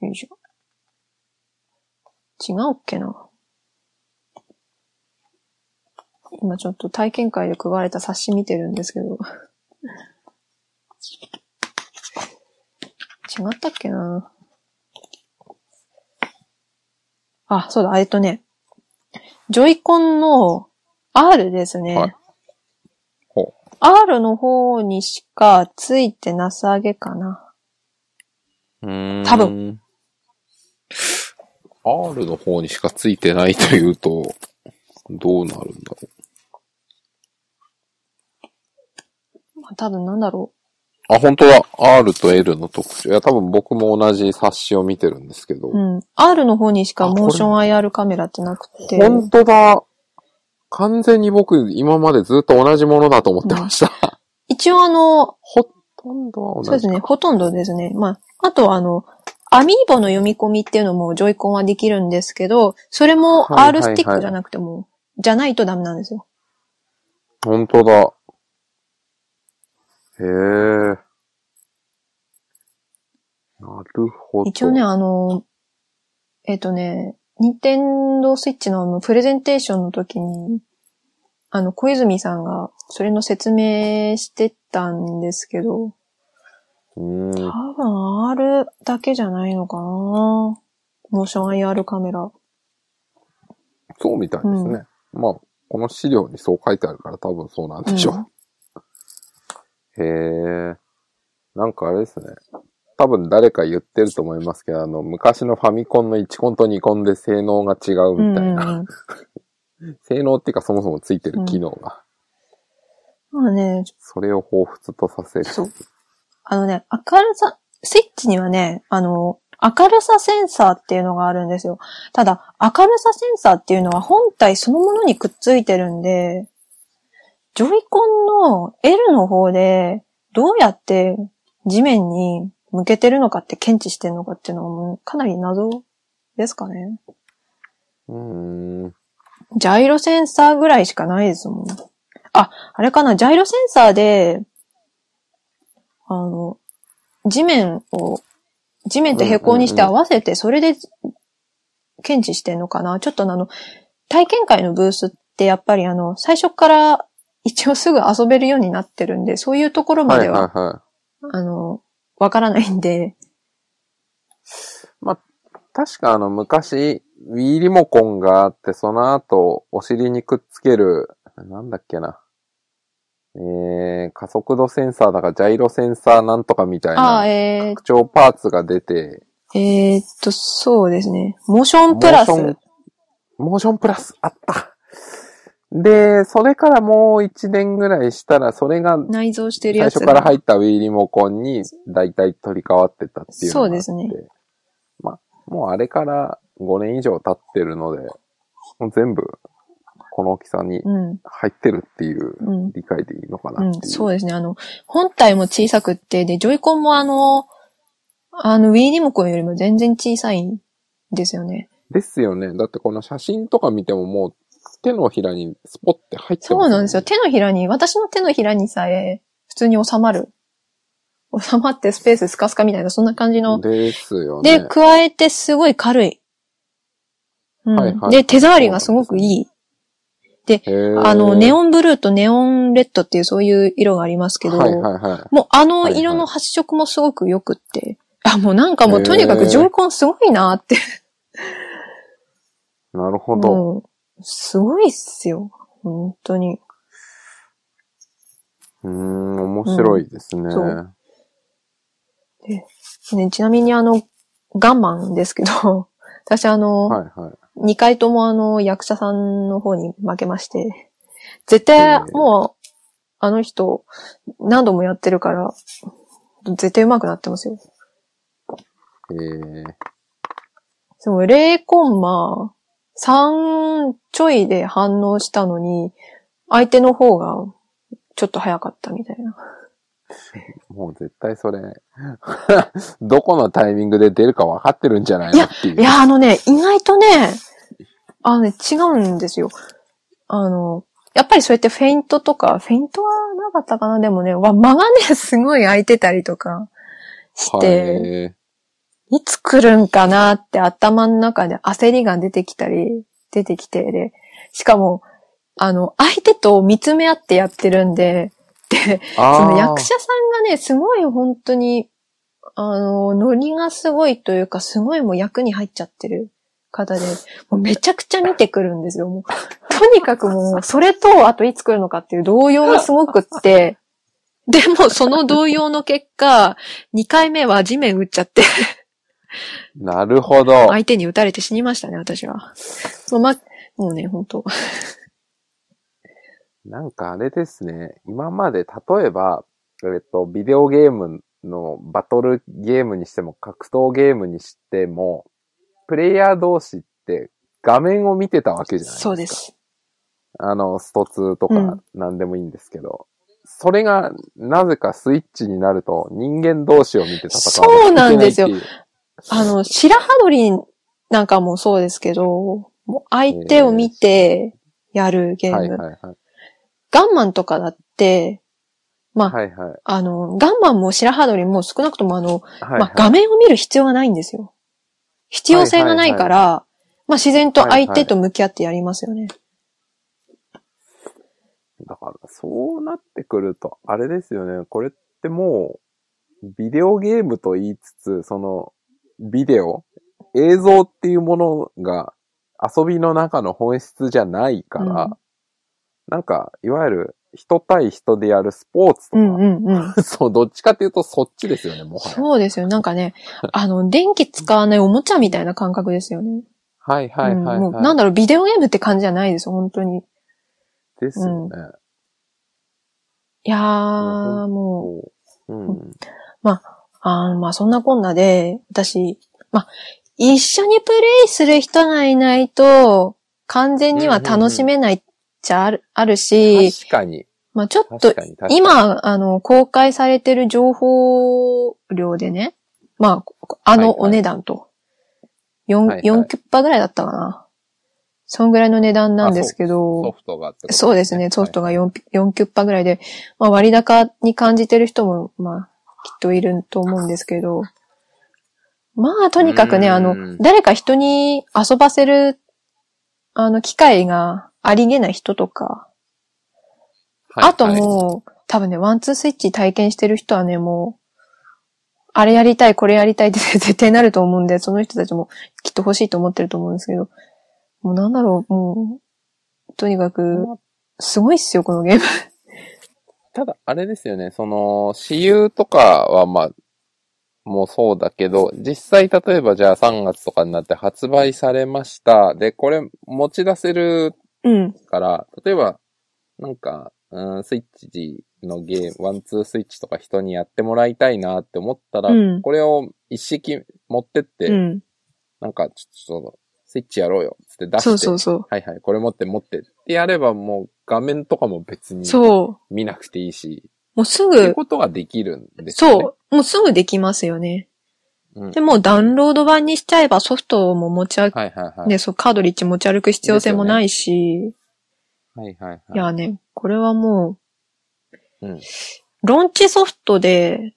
よいしょ。違うっけな？今ちょっと体験会で配られた冊子見てるんですけど。違ったっけな？あ、そうだ、えっとね。ジョイコンの R ですね。はいほ R の方にしかついてなさげかな。多分。R の方にしかついてないというと、どうなるんだろまあ多分なんだろう。あ、本当だ。R と L の特徴。いや、多分僕も同じ冊子を見てるんですけど。う。うん。R の方にしかモーション IR カメラってなくて。本当だ。完全に僕、今までずっと同じものだと思ってました。一応あの、ほとんどは同じ。そうですね、ほとんどですね。まあ、あとはあの、アミーボの読み込みっていうのもジョイコンはできるんですけど、それもはいはいはい R スティックじゃなくても、じゃないとダメなんですよ。本当だ。へえ。なるほど。一応ね、あの、えっ、とね、ニンテンドースイッチのプレゼンテーションの時に、あの、小泉さんがそれの説明してたんですけど、うーん。多分 R だけじゃないのかなモーション IR カメラ。そうみたいですね。まあ、この資料にそう書いてあるから多分そうなんでしょう。へえ。なんかあれですね。多分誰か言ってると思いますけど、あの、昔のファミコンの1コンと2コンで性能が違うみたいな。うんうんうん 性能っていうかそもそもついてる機能が、まあね、それを彷彿とさせる。あのね、明るさ、スイッチにはね、あの、明るさセンサーっていうのがあるんですよ。ただ、明るさセンサーっていうのは本体そのものにくっついてるんで、ジョイコンの L の方で、どうやって地面に向けてるのかって検知してるのかっていうのはもうかなり謎ですかね。うーん。ジャイロセンサーぐらいしかないですもん。あ、あれかな、ジャイロセンサーで、あの、地面を、地面と平行にして合わせて、それで検知してんのかな？ちょっとあの、体験会のブースってやっぱりあの、最初から一応すぐ遊べるようになってるんで、そういうところまはいでは、はいはあの、わからないんで、い。確かあの昔、 Wii リモコンがあって、その後、お尻にくっつける、なんだっけな。えー、加速度センサーだか、ジャイロセンサーなんとかみたいああ、な、えー拡張パーツが出て、えーっと、そうですね。モーションプラス。モーションモーションプラス、あった。で、それからもう一年ぐらいしたら、それが内蔵してるやつ最初から入った Wii リモコンに大体取り替わってたっていうそうですね。まあ、もうあれから5年以上経ってるので、もう全部、この大きさにうん。入ってるっていううん。理解でいいのかうなっていう。ん、そうですね。あの、本体も小さくって、で、ジョイコンもあの、あの、Wii リモコンよりも全然小さいんですよね。ですよね。だってこの写真とか見てももう手のひらにスポッて入ってますそうなんですよ。。手のひらに、私の手のひらにさえ、普通に収まる。収まってスペーススカスカみたいな、そんな感じの。ですよね。で、加えてすごい軽い。うん。はいはいで、手触りがすごくいい。へーあの、ネオンブルーとネオンレッドっていうそういう色がありますけど、はいはいはい。もうあの色の発色もすごく良くって、あ、もうなんかもうとにかくジョイコンすごいなって、なるほど。すごいっすよ。本当に。うーん、面白いですね。うんそうね、ちなみにあの、ガンマンですけど、私あの、はいはい。2回ともあの、役者さんの方に負けまして、絶対もう、あの人、何度もやってるから、絶対上手くなってますよ。えー、そう、0コンマ3ちょいで反応したのに、相手の方がちょっと早かったみたいな。もう絶対それ、どこのタイミングで出るか分かってるんじゃないのっていう。いや、あのね、意外とね、あのね、違うんですよ。あの、やっぱりそうやってフェイントとか、フェイントはなかったかな？でもね、わ間がね、すごい空いてたりとかして、いつ来るんかなって頭の中で焦りが出てきたり、出てきて、で、しかも、あの、相手と見つめ合ってやってるんで、その役者さんがね、すごい本当に、あの、ノリがすごいというか、すごいもう役に入っちゃってる方で、もうめちゃくちゃ見てくるんですよ。もうとにかくもう、それと、あといつ来るのかっていう動揺がすごくって、でもその動揺の結果、2回目は地面打っちゃって、なるほど。相手に打たれて死にましたね、私は。もうま、もうね、本当なんかあれですね。今まで例えば、えっと、ビデオゲームのバトルゲームにしても格闘ゲームにしても、プレイヤー同士って画面を見てたわけじゃないですか。そうで。す。あの、スト2とかうん何でもいいんですけど、それがなぜかスイッチになると人間同士を見て戦わそうなんですよあの、白羽鳥なんかもそうですけど、もう相手を見てやるゲーム。はいはいはい。ガンマンとかだって、まあ、はいはい。あの、ガンマンも白羽鳥も少なくともあの、はいはいまあ、画面を見る必要がないんですよ。必要性がないから、まあ、自然と相手と向き合ってやりますよね。だから、そうなってくると、あれですよね。これってもう、ビデオゲームと言いつつ、その、ビデオ映像っていうものが遊びの中の本質じゃないから、うんなんか、いわゆる人対人でやるスポーツとか、うんうんうん。そう、どっちかっていうとそっちですよね、もはや。そうですよ。なんかね、あの、電気使わないおもちゃみたいな感覚ですよね。はいはいはい、うんもうはいなんだろう、ビデオゲームって感じじゃないですよ、本当に。ですよね。いやー、うんもう、そううん。あーまあそんなこんなで、私、まあ、一緒にプレイする人がいないと、完全には楽しめないっちゃある,、あるし、確かに。まあちょっと。今、あの、公開されてる情報量でね、まあ、あのお値段と、4、はいはい4キュッパぐらいだったかな。そんぐらいの値段なんですけど、ソフトがってことそうですね。ソフトが。が 4, 4キュッパぐらいで、まあ割高に感じてる人も、まあ、きっといると思うんですけど、まあとにかくね、うんあの、誰か人に遊ばせる、あの、機会がありげない人とか、はいあともう、多分ね、ワンツースイッチ体験してる人はね、もう、あれやりたい、これやりたいって絶対なると思うんで、その人たちもきっと欲しいと思ってると思うんですけど、もうなんだろう、もう、とにかく、すごいっすよ、このゲーム。ただ、あれですよね、その、私有とかはまあ、もうそうだけど、実際例えばじゃあ3月とかになって発売されました。で、これ持ち出せるうん。から、例えば、なんか、うん、スイッチのゲーム、ワンツースイッチとか人にやってもらいたいなって思ったら、うんこれを一式持ってって、うん。なんかちょっとスイッチやろうよ、つって出して。そうそうそう。はいはい、これ持って持ってってやればもう画面とかも別にそう。見なくていいし、もうすってことができるんですよね。そう。もうすぐできますよね。うん。でもダウンロード版にしちゃえばソフトも持ち歩く、はいはいはい。ね、そう、カードリッジ持ち歩く必要性もないし、はいはいはい。いやね、これはもう、うん。ロンチソフトで、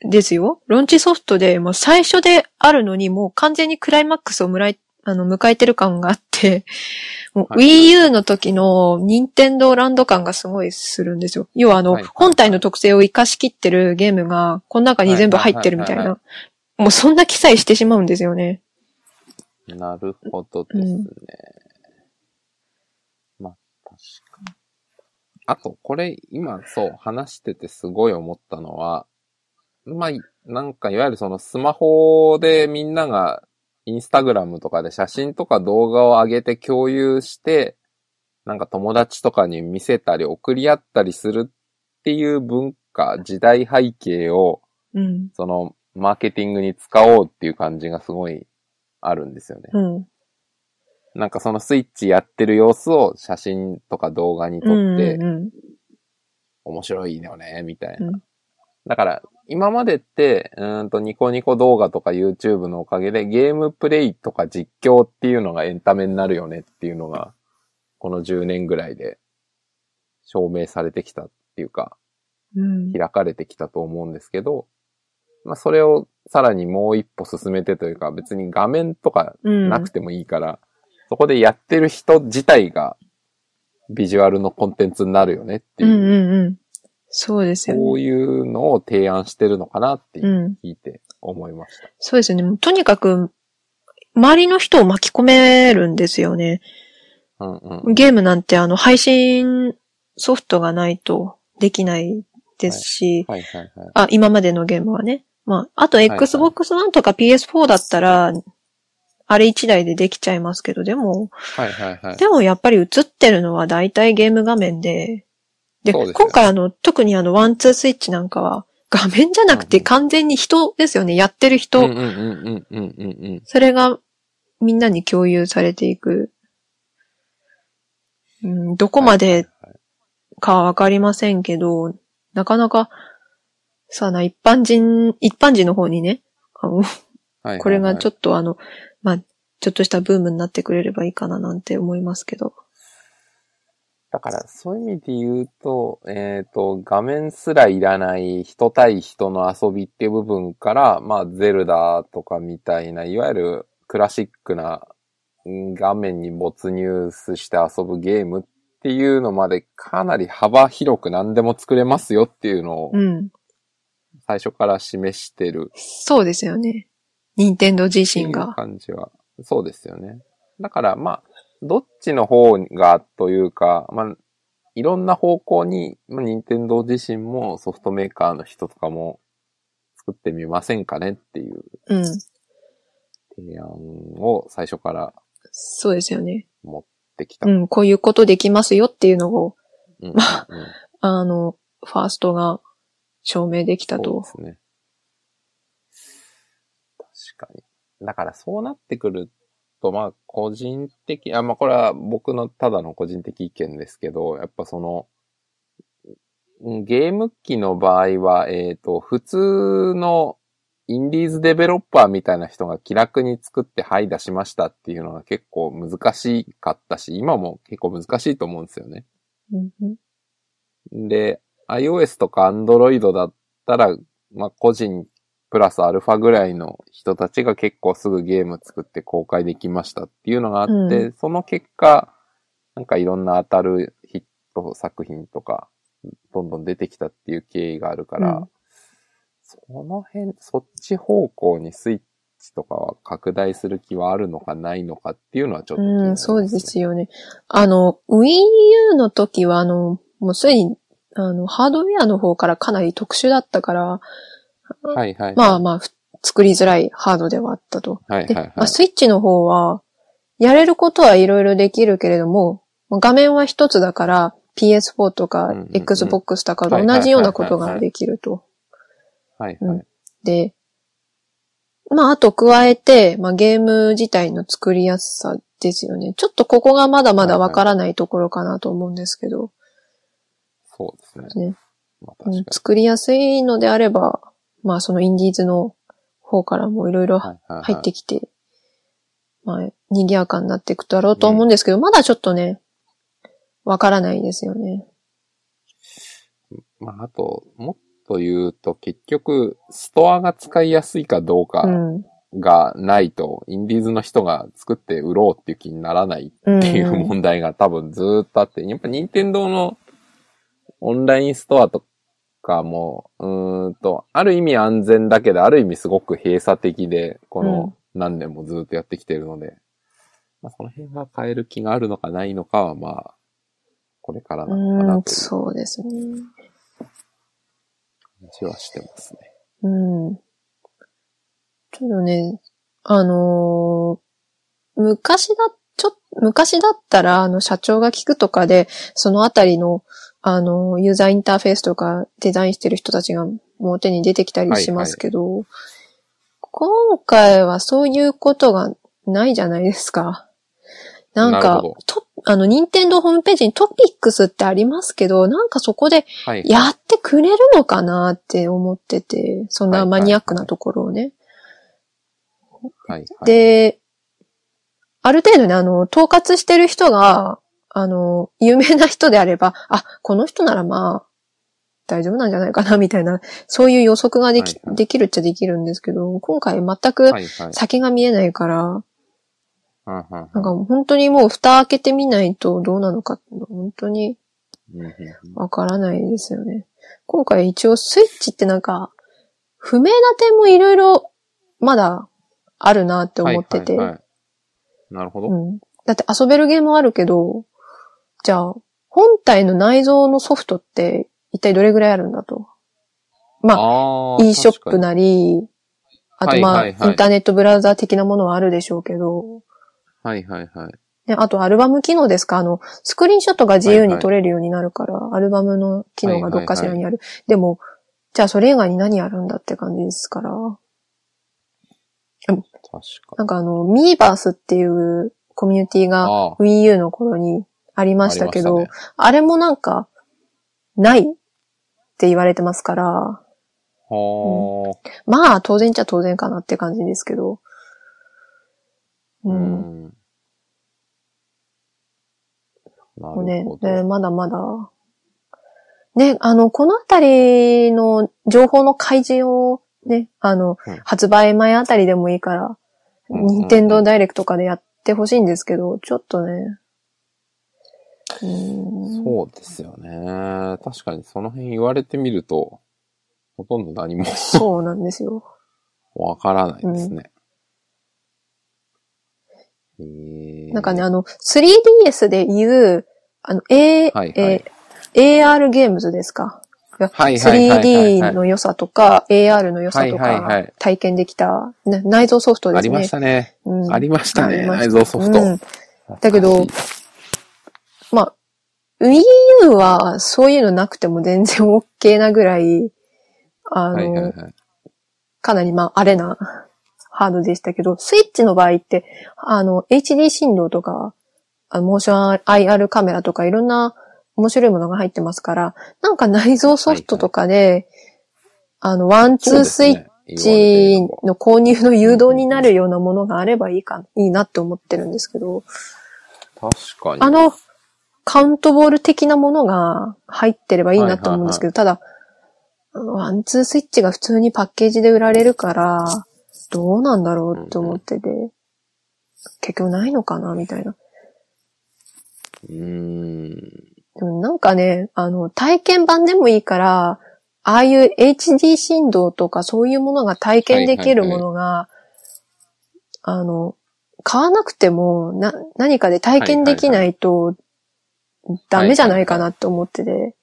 ですよ。ロンチソフトで、もう最初であるのに、もう完全にクライマックスをむらい、あの、迎えてる感があって、もうはい Wii U の時の任天堂ランド感がすごいするんですよ。要はあの、本体の特性を活かしきってるゲームが、この中に全部入ってるみたいな。もうそんな記載してしまうんですよね。なるほどですね。うんまあ、確かに。あと、これ、今、そう、話しててすごい思ったのは、まあ、なんか、いわゆるそのスマホでみんなが、インスタグラムとかで写真とか動画を上げて共有して、なんか友達とかに見せたり送り合ったりするっていう文化、時代背景を、うん。その、マーケティングに使おうっていう感じがすごいあるんですよね。うん。なんかそのスイッチやってる様子を写真とか動画に撮うんって、うん面白いよね、みたいな。うんだから、今までって、うーんとニコニコ動画とか YouTube のおかげでゲームプレイとか実況っていうのがエンタメになるよねっていうのが、この10年ぐらいで証明されてきたっていうか、うん。開かれてきたと思うんですけど、まあそれをさらにもう一歩進めてというか、別に画面とかうん。なくてもいいから、そこでやってる人自体がビジュアルのコンテンツになるよねっていう、うんうんうん。そうですよね。そういうのを提案してるのかなってうん。聞いて思いました。そうですよね。もうとにかく、周りの人を巻き込めるんですよね。うんうん。ゲームなんてあの、配信ソフトがないとできないですし、はいはいはい。あ、今までのゲームはね。まあ、あとはい Xbox One とか PS4 だったら、あれ一台でできちゃいますけど、でも、はいはいはい。でもやっぱり映ってるのは大体ゲーム画面で、で、でね今回あの、特にあの、ワンツースイッチなんかは、画面じゃなくて完全に人ですよね。やってる人。うんうんうんうんうんうんうん。それがみんなに共有されていく。うん、どこまではいはいかはわかりませんけど、なかなか、さあな、一般人、一般人の方にね、あのはいこれがちょっっとあの、まあ、ちょっとしたブームになってくれればいいかななんて思いますけど。と。だから、そういう意味で言うと、えっ、と、画面すらいらない人対人の遊びっていう部分から、まあ、ゼルダとかみたいな、いわゆるクラシックなうん画面に没入して遊ぶゲームっていうのまでかなり幅広く何でも作れますよっていうのをうん。最初から示してるそうですよね。任天堂自身が。感じは。そうですよね。だからまあ、どっちの方がというか、まあ、いろんな方向に、まあ、任天堂自身もソフトメーカーの人とかも作ってみませんかねっていううん。提案を最初からそうですよね。持ってきた。うん、こういうことできますよっていうのを、うんうんうんあの、ファーストが証明できたそうとで。すね。確かに。だからそうなってくると、まあ、個人的、あ、まあ、これは僕のただの個人的意見ですけど、やっぱその、うんゲーム機の場合は、えっ、と、普通のインディーズデベロッパーみたいな人が気楽に作って、はい、出しましたっていうのが結構難しかったし、今も結構難しいと思うんですよね。うんうんで、iOS とか Android だったら、まあ、個人プラスアルファぐらいの人たちが結構すぐゲーム作って公開できましたっていうのがあって、うその結果、なんかいろんな当たるヒット作品とか、どんどん出てきたっていう経緯があるから、うん。その辺、そっち方向にスイッチとかは拡大する気はあるのかないのかっていうのはちょっと気になりうん、そうですよね。あの、Wii U の時は、あの、もうすでに、あの、ハードウェアの方からかなり特殊だったから、はいはいはい。まあまあ、ふ作りづらいハードではあったと。で、はいはいはい。まあ、スイッチの方は、やれることはいろいろできるけれども、画面は一つだから、PS4 とかうんうんうん Xbox とかと同じようなことができると。はいはい。で、まあ、あと加えて、まあ、ゲーム自体の作りやすさですよね。ちょっとここがまだまだわからないところかなと思うんですけど。そうですね。ねまあ。作りやすいのであれば、まあ、そのインディーズの方からもいろいろ入ってきて、まあ、賑やかになっていくだろうと思うんですけど、まだちょっとね、わからないですよね。まあ、あと、もっと言うと、結局、ストアが使いやすいかどうかうん。がないと、インディーズの人が作って売ろうっていう気にならないうんっていう問題が多分ずーっとあって、やっぱ任天堂のオンラインストアとかも、うーんと、ある意味安全だけど、ある意味すごく閉鎖的で、この何年もずーっとやってきてるので、まあ、その辺が変える気があるのかないのかは、まあ、これからなのかう、なんとそうですね。気はしてますね。うん。ちょっとね、あのー昔だ、ちょ、昔だったら、あの、社長が聞くとかで、そのあたりの、あの、ユーザーインターフェースとかデザインしてる人たちが表に出てきたりしますけど、今回はそういうことがないじゃないですか。なんかと、あの、任天堂ホームページにトピックスってありますけど、なんかそこではい。やってくれるのかなって思ってて、そんなマニアックなところをね。はい、はい。で、ある程度ね、あの、統括してる人が、あの、有名な人であれば、あ、この人ならまあ、大丈夫なんじゃないかな、みたいな、そういう予測ができ、はいはいできるっちゃできるんですけど、今回全くはい、はい。先が見えないから、うんうんうんなんか本当にもう蓋開けてみないとどうなのか、本当にわからないですよね。今回一応スイッチってなんか、不明な点もいろいろまだあるなって思ってて。はいはいはいなるほど。うん。だって遊べるゲームはあるけど、じゃあ、本体の内蔵のソフトって一体どれぐらいあるんだと。まあ、あ e ショップな。なり、あとまあ、はいはいはいインターネットブラウザー的なものはあるでしょうけど、はいはいはい。で、あとアルバム機能ですか？あの、スクリーンショットが自由に撮れるようになるから、アルバムの機能がどっかしらにある。でも、じゃあそれ以外に何あるんだって感じですから。確かなんかあの、ミーバースっていうコミュニティが Wii U の頃にありましたけど、あねれもなんか、ないって言われてますから、はあ、まあ当然っちゃ当然かなって感じですけど。う。うんん。なもうねるほ、ど。でまだまだ。ね、あの、このあたりの情報の開示をね、あの、うん発売前あたりでもいいから、うん任天堂ダイレクトとかでやってほしいんですけど、ちょっとね。そうですよね。確かにその辺言われてみると、ほとんど何もそうなんですよ。わからないですね。へーなんかね、あの、3DS で言う、あの、A、はいはいえー AR ゲームズですか？はいはいはいはい 3D の良さとか、AR の良さとか、体験できた、ね内蔵ソフトですね。ありましたね。うんありましたね。内蔵ソフト。うんだけどまあ、Wii U はそういうのなくても全然 OK なぐらい、あの、はいはいはい。かなりまあ、あれなハードでしたけど、スイッチの場合って、あの、HD 振動とか、あのモーション IR カメラとかいろんな面白いものが入ってますから、なんか内蔵ソフトとかで、あの、ワンツースイッッチの購入の誘導になるようなものがあればいいか、いいなって思ってるんですけど、確かに。あの、カウントボール的なものが入ってればいいなと思うんですけど、ただ、ワンツースイッチが普通にパッケージで売られるから、どうなんだろうって思ってて、結局ないのかなみたいな。うーん。でもなんかね、あの、体験版でもいいから、ああいう HD 振動とかそういうものが体験できるものが、あの、買わなくても、な、何かで体験できないと、ダメじゃないかなって思ってて、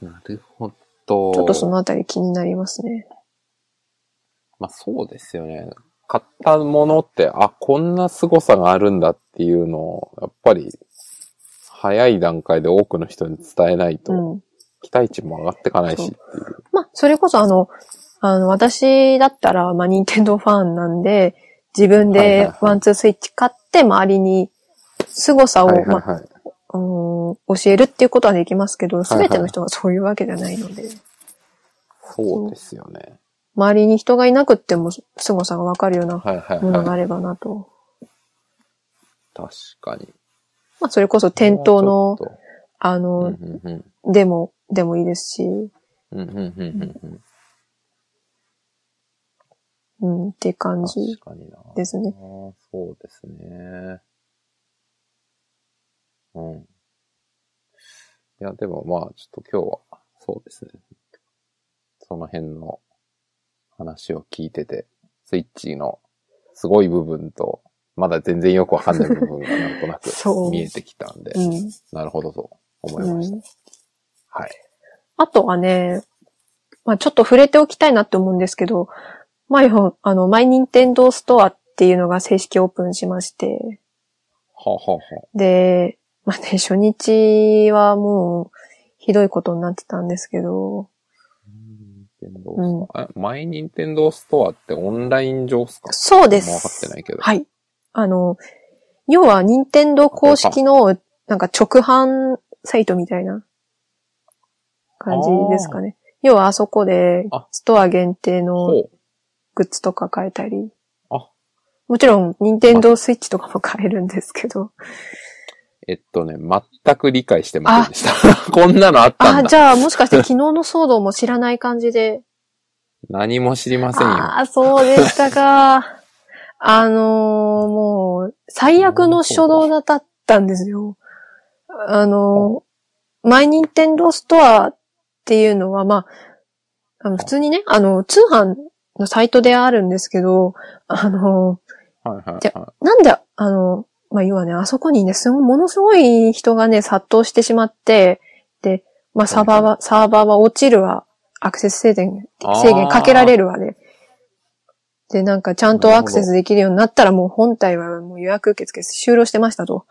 なるほど。ちょっとそのあたり気になりますね。まあそうですよね。買ったものって、あ、こんな凄さがあるんだっていうのを、やっぱり、早い段階で多くの人に伝えないうと、ん。期待値も上がってかないしっていう。まあ、それこそあの、あの、私だったら、まあ、任天堂ファンなんで、自分はいはいではいワンツースイッチ買って、周りに凄さを、はいはいまあ、はい。うん教えるっていうことはできますけど、はいすべての人がそういうわけじゃないので、そうですよね。周りに人がいなくっても凄さがわかるようなはいはいものがはい。あればなと。確かに。まあ、それこそ店頭の、あうんの、うんうん。でも、でもいいですし、うんうんうんうんうん、って感うん。じ。ですね。そうですね。うん。いや、でもまあ、ちょっと今日は、そうですね。その辺の話を聞いてて、スイッチのすごい部分と、まだ全然よくわかんない部分がなんとなく 見えてきたんで、うん。なるほどと思いました。うんはい。あとはね、まあちょっと触れておきたいなって思うんですけど、まあの、マイニンテンドーストアっていうのが正式オープンしまして、はあ、はあはあ、で、まあね、初日はもう、ひどいことになってたんですけど、任天堂ストア、えマイニンテンドーストアってオンライン上っすか？そうです。もう分かってないけど。はい。あの、要は、任天堂公式の、なんか直販サイトみたいな感じですかね。要は、あそこであ、ストア限定の。グッズとか買えたり。あもちろん、任天堂スイッチとかも買えるんですけど。えっとね、全く理解してませんでした。こんなのあったあ、んだ。じゃあ、もしかして昨日の騒動も知らない感じで。何も知りませんよ。ああ、そうでしたか。あのーもう、最悪の初動だったんですよ。あのーマイニンテンドーストアっていうのは、まあ、あの普通にね、あの、通販のサイトであるんですけど、あのはいはいじはーなんで、あの、まあ、要はね、あそこにね、すごい、ものすごい人がね、殺到してしまって、で、まあ、サーバーは、サーバーは落ちるわ、アクセス制限、制限かけられるわで、で、なんかちゃんとアクセスできるようになったらもう本体はもう予約受付終了してましたと。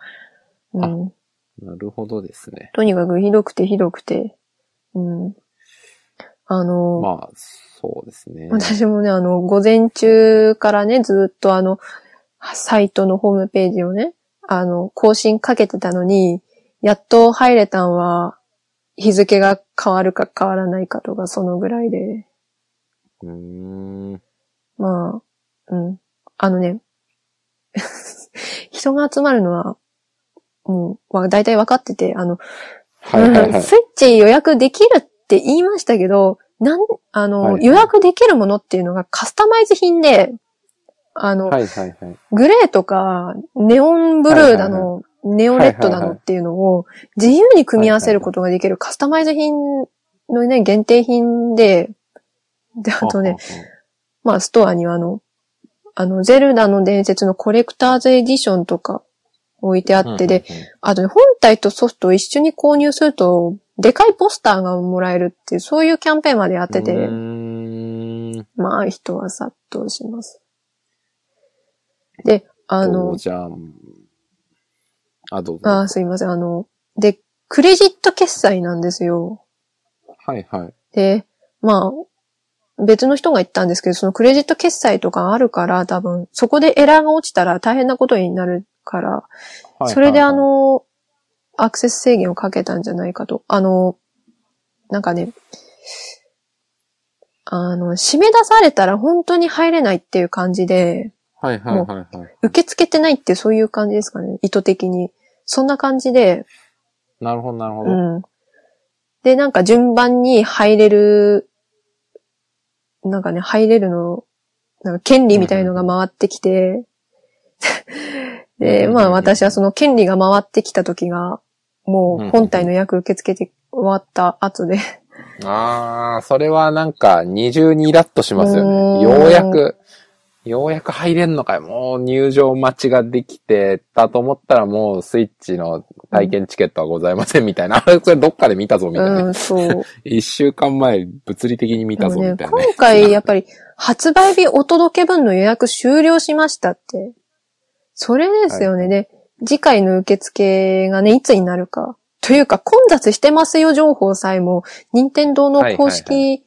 うん。い。なるほどですね。とにかくひどくてひどくて。うん。あの、まあ、そうですね。私もね、あの、午前中からね、ずっとあの、サイトのホームページをね、あの、更新かけてたのに、やっと入れたんは、日付が変わるか変わらないかとか、そのぐらいで。うーん。まあ、うん。あのね、人が集まるのは、もう、わ大体分かってて、あの、はいはいはい。うんスイッチ予約できるって言いましたけど、なん、あの、はいはい予約できるものっていうのがカスタマイズ品で、あの、はいはいはい。グレーとか、ネオンブルーだの、ネオンレッドだのっていうのを自由に組み合わせることができるカスタマイズ品のね、限定品で、で、あとね、まあ、ストアにはあの、あの、ゼルダの伝説のコレクターズエディションとか置いてあうん、ってで、あとね、本体とソフトを一緒に購入すると、でかいポスターがもらえるっていう、そういうキャンペーンまでやってて。まあ、人は殺到します。で、ああの、じゃあ、あ、どうぞ。あすいません、あの、で、クレジット決済なんですよ。はいはい。で、まあ、別の人が言ったんですけど、そのクレジット決済とかあるから、多分、そこでエラーが落ちたら大変なことになるから、はいはいはいそれであ、の、アクセス制限をかけたんじゃないかと。あの、なんかね、あの、締め出されたら本当に入れないっていう感じで、はいはいはいはい。受け付けてないってそういう感じですかね、意図的に。そんな感じで、なるほどなるほど。うん。で、なんか順番に入れる、なんかね、入れるの、なんか権利みたいのが回ってきて、で、うんまあ私はその権利が回ってきた時が、もう本体の役受け付けて終わった後で、ああ、それはなんか二重にイラッとしますようんね。ようやく、ようやく入れんのかい。もう入場待ちができてたと思ったらもうスイッチの体験チケットはございませんみたいな。あれ、それどっかで見たぞみたいな。うん、そう。一週間前物理的に見たぞみたいなね。今回やっぱり発売日お届け分の予約終了しましたって。それですよね。はいで、次回の受付がね、いつになるか。というか、混雑してますよ情報さえも、任天堂の公はいはい式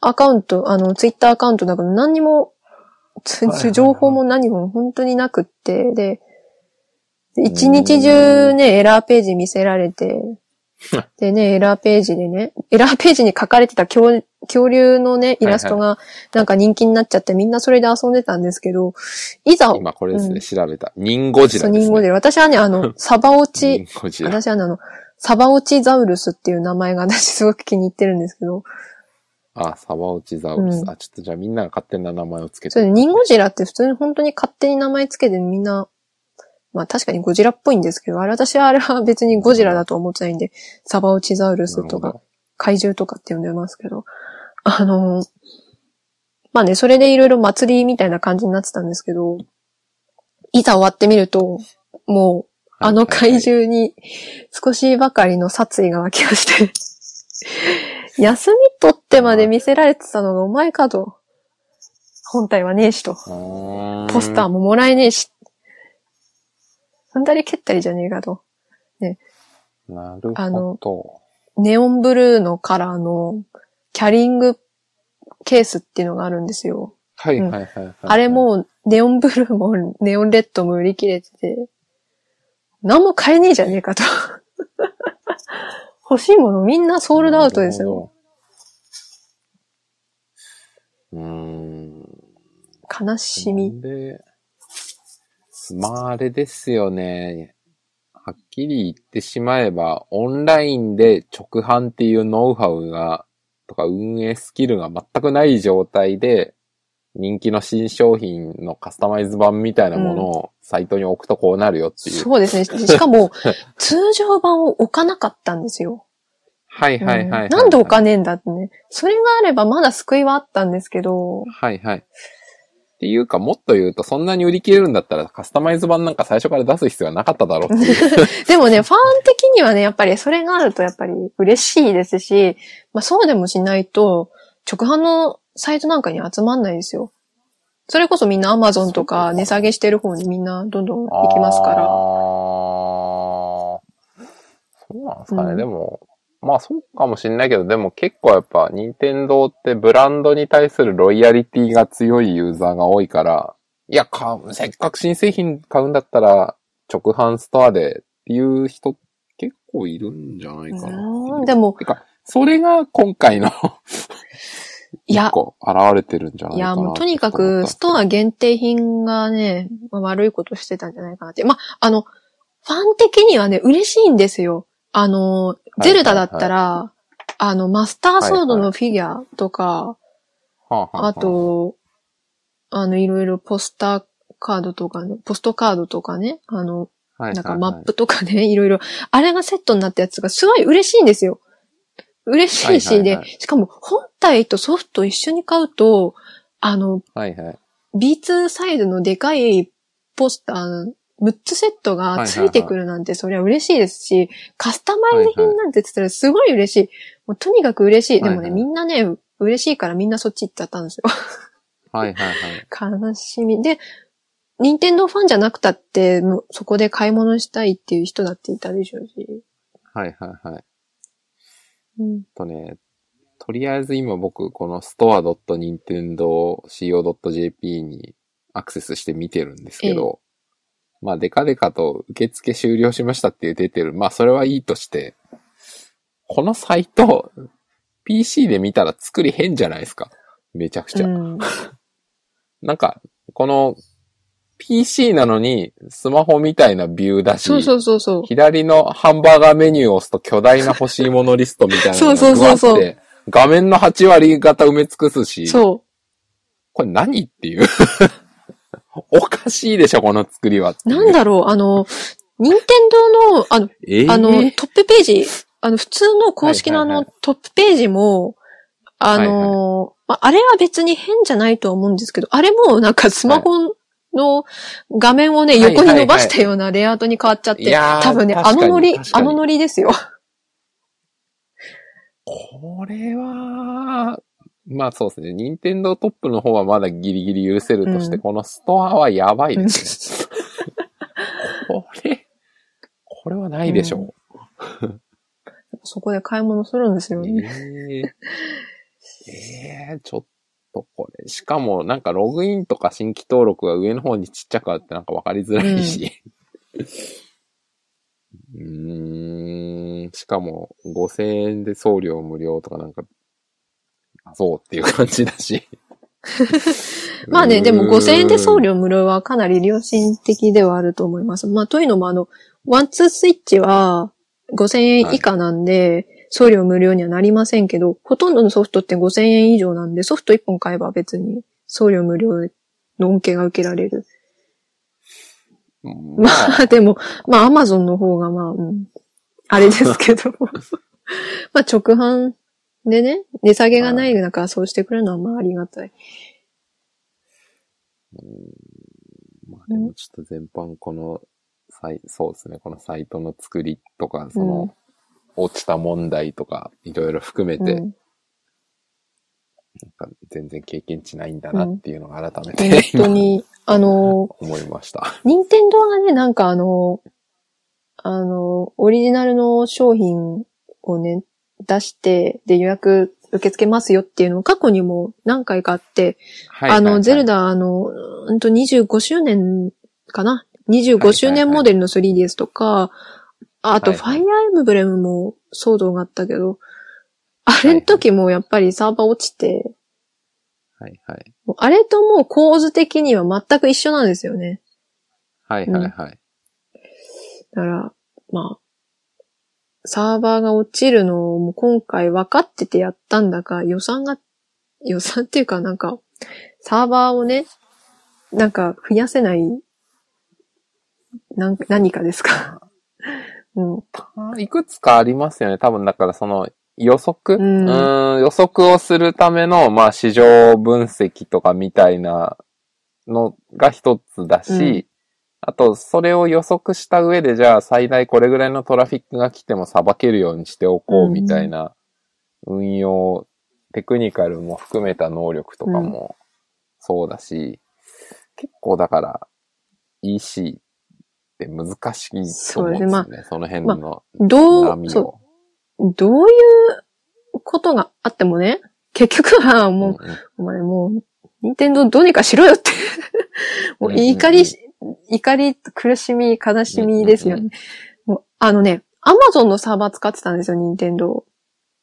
アカウント、あの、ツイッターアカウントだから何にも、情報も何も本当になくって、で、一日中ね、エラーページ見せられて、でね、エラーページでね、エラーページに書かれてた恐恐竜のね、イラストがなんか人気になっちゃってみんなそれで遊んでたんですけど、いざ、今これですね、うん調べた。ニンゴジそう、ラですね。人語で、私はね、あの、サバ落ニち、ンゴジラ。私はね、あの、サバ落ちザウルスっていう名前が私すごく気に入ってるんですけど、あ、サバオチザウルス。うん。あ、ちょっとじゃあみんなが勝手な名前をつけて。それで、ニンゴジラって普通に本当に勝手に名前つけてみんな、まあ確かにゴジラっぽいんですけど、あれ私はあれは別にゴジラだと思ってないんで、サバオチザウルスとか怪獣とかって呼んでますけど、あの、まあね、それでいろいろ祭りみたいな感じになってたんですけど、いざ終わってみると、もう、あの怪獣に少しばかりの殺意が湧きまして、休み取ってまで見せられてたのがお前かと。本体はねえしと。ポポスターももらえねえし。踏んだり蹴ったりじゃねえかと。なるあのほど。ネオンブルーのカラーのキャリングケースっていうのがあるんですよ。はいはいはいはい。あれ、もうネオンブルーもネオンレッドも売り切れてて、何も買えねえじゃねえかと。欲しいものみんなソールドアウトですよ。うーん。悲しみ。で、まああれですよね。はっきり言ってしまえば、オンラインで直販っていうノウハウが、とか運営スキルが全くない状態で、人気の新商品のカスタマイズ版みたいなものをサイトに置くとこうなるよっていう。そうですね。しかも、通常版を置かなかったんですよ。はいはいはいはい、うんなんで置かねえんだってね。それがあればまだ救いはあったんですけど、はいはい。っていうか、もっと言うと、そんなに売り切れるんだったら、カスタマイズ版なんか最初から出す必要はなかっただろう。でもね、ファン的にはね、やっぱりそれがあるとやっぱり嬉しいですし、まあそうでもしないと、直販のサイトなんかに集まんないですよ。それこそみんな Amazon とか値下げしてる方にみんなどんどん行きますから。あーそうなんですかね。うんでも、まあそうかもしんないけど、でも結構やっぱ、任天堂ってブランドに対するロイヤリティが強いユーザーが多いから、いや、買う、せっかく新製品買うんだったら、直販ストアでっていう人結構いるんじゃないかなでも、てか、それが今回のいや現れてるんじゃないいや、かな。もうとにかく、ストア限定品がね、まあ悪いことしてたんじゃないかなって。まあ、あの、ファン的にはね、嬉しいんですよ。あの、いゼルダだったら、あの、マスターソードのフィギュアとか、はあと、あの、いろいろポスターカードとかね、ポストカードとかね、あの、はいなんかマップとかね、いろいろ、あれがセットになったやつがすごい嬉しいんですよ。嬉しいし、で、しかも本体とソフト一緒に買うと、あの、はいはい。B2 サイズのでかいポスター、6つセットがついてくるなんて、それは嬉しいですし、カスタマイズ品なんて言ったらすごい嬉しい。もうとにかく嬉しい。でもね、はいはいみんなね、嬉しいからみんなそっち行っちゃったんですよ。はいはいはい。悲しみ。で、任天堂ファンじゃなくたって、そこで買い物したいっていう人だっていたでしょうし。はいはいはい。うん。とね、とりあえず今僕、この store.nintendo.co.jp にアクセスして見てるんですけど、まあ、デカデカと受付終了しましたって出てる。まあ、それはいいとして、このサイト、PC で見たら作り変じゃないですか。めちゃくちゃ。うん。なんか、この PC なのにスマホみたいなビューだし、そうそうそうそう。左のハンバーガーメニューを押すと巨大な欲しいものリストみたいなのが そうそうそうそう画面の8割型埋め尽くすし、そこれ何っていう。おかしいでしょ、この作りは。う。なんだろう、あの、任天堂の、あの、えー？あの、トップページ、あの、普通の公式のあはいはいはの、トップページも、あの、まあ、あれは別に変じゃないと思うんですけど、あれもなんかスマホの画面をね、横に伸ばしたようなレイアウトに変わっちゃって、多分ね、あのノリ、あのノリですよ。これは、まあそうですね。任天堂トップの方はまだギリギリ許せるとして、うんこのストアはやばいですね。これ、これはないでしょそこで買い物するんですよう。ね。えええええー、ちょっとこれ。しかも、なんかログインとか新規登録が上の方にちっちゃくあってなんかわかりづらいし。うーん、しかも5000円で送料無料とかなんか、あそうっていう感じだし。まあね、でも5000円で送料無料はかなり良心的ではあると思います。まあというのもあの、ワンツースイッチは5000円以下なんで、送料無料にはなりませんけど、ほとんどのソフトって5000円以上なんで、ソフト1本買えば別に送料無料の恩恵が受けられる。うんまあでも、まあアマゾンの方がまあ、うん、あれですけど。まあ直販でね、値下げがない中そうしてくれるのはまあありがたい。まあでもちょっと全般この、サイそうですね、このサイトの作りとか、その、落ちた問題とか、いろいろ含めて、うんなんか全然経験値ないんだなっていうのが改めて、本当今に、あの、思いました。任天堂がね、なんかあの、あの、オリジナルの商品をね、出して、で予約受け付けますよっていうのを過去にも何回かあって、はいあの、ゼルダ。ダ、あの、うんと25周年かな？はい ?25 はい周年モデルの 3DS とか、あと、はいはいファイアーエムブレムも騒動があったけど、あれの時もやっぱりサーバー落ちて、はいはい。あれともう構図的には全く一緒なんですよね。はいはいはい。だから、まあ、サーバーが落ちるのをもう今回分かっててやったんだか、予算が、予算っていうかなんか、サーバーをね、なんか増やせない、なん何かですか。うん。あいくつかありますよね。多分だからその予測、ううん。ーん、予測をするための、まあ市場分析とかみたいなのが一つだし、うん。あと、それを予測した上で、じゃあ最大これぐらいのトラフィックが来てもさばけるようにしておこうみたいな運用、テクニカルも含めた能力とかもそうだし、結構だから、EC って難しいと思うんですよそうね。その辺のどう、波そを。う、どういうことがあってもね、結局はもう、うんうんお前もう、任天堂どうにかしろよって。も ううんうんうん怒りし、怒り、苦しみ、悲しみですよね。もうあのね、アマゾンのサーバー使ってたんですよ、任天堂。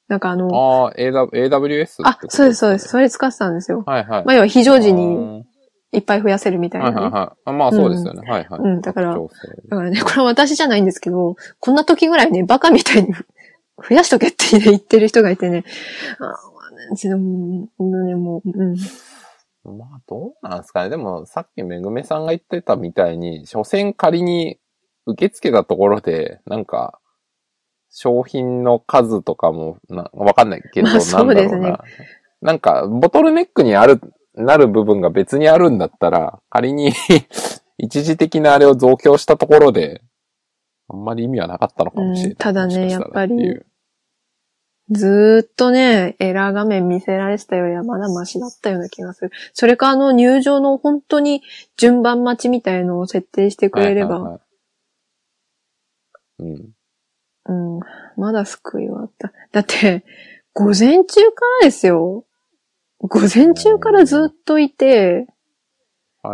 なんかあの、ああ、AW AWS? あ、そうです、そうです。それ使ってたんですよ。はいはい。まあ、要は非常時うにんいっぱい増やせるみたいはいな、ね。はいはいあ。まあそうですよね。はいはい。うんだからだからね、これは私じゃないんですけど、こんな時ぐらいね、バカみたいに増やしとけって言ってる人がいてね、あまあも、うんね、もう、うん。まあ、どうなんですかね。でも、さっきめぐめさんが言ってたみたいに、所詮仮に受け付けたところで、なんか、商品の数とかも、な、わかんないけど、まあそうですね。なんか、ボトルネックにある、なる部分が別にあるんだったら、仮に 一時的なあれを増強したところで、あんまり意味はなかったのかもしれない。うんただねもしかしたらていうずーっとね、エラー画面見せられてたよりはまだマシだったような気がする。それかあの入場の本当に順番待ちみたいのを設定してくれれば、はいはいはいうん。うん、まだ救いはあった。だって、午前中からですよ。午前中からずっといて、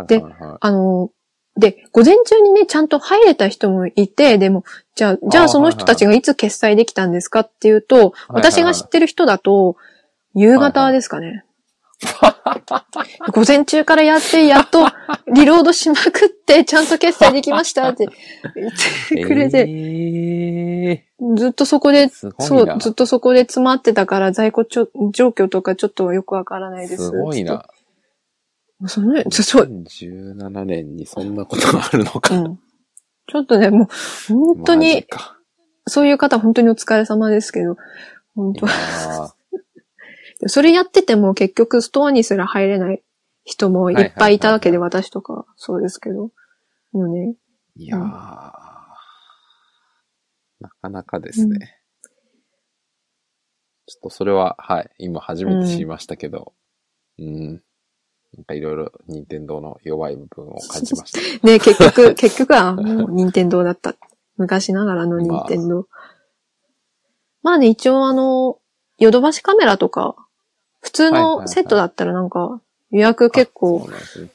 で。あの、で、午前中にね、ちゃんと入れた人もいて、でも、じゃあ、じゃあその人たちがいつ決済できたんですかっていうと、私が知ってる人だと、夕方ですかね。午前中からやって、やっとリロードしまくって、ちゃんと決済できましたって言ってくれて、えずっとそこで、そ、いうな。ずっとそこで詰まってたから在庫ちょ状況とかちょっとよくわからないです。すごいな。その、そそう、2017年にそんなことがあるのか。うん。ちょっとね、もう、本当に、か。そういう方本当にお疲れ様ですけど、本当それやってても結局ストアにすら入れない人もいっぱいいたわけで、私とかそうですけど。もうね、いやー、なかなかですね。ちょっとそれは、はい、今初めて知りましたけど、うん、なんかいろいろ任天堂の弱い部分を感じました。ね、結局、結局はもう任天堂だった。昔ながらの任天堂。まあね、一応あの、ヨドバシカメラとか普通のセットだったらなんか予約結そ構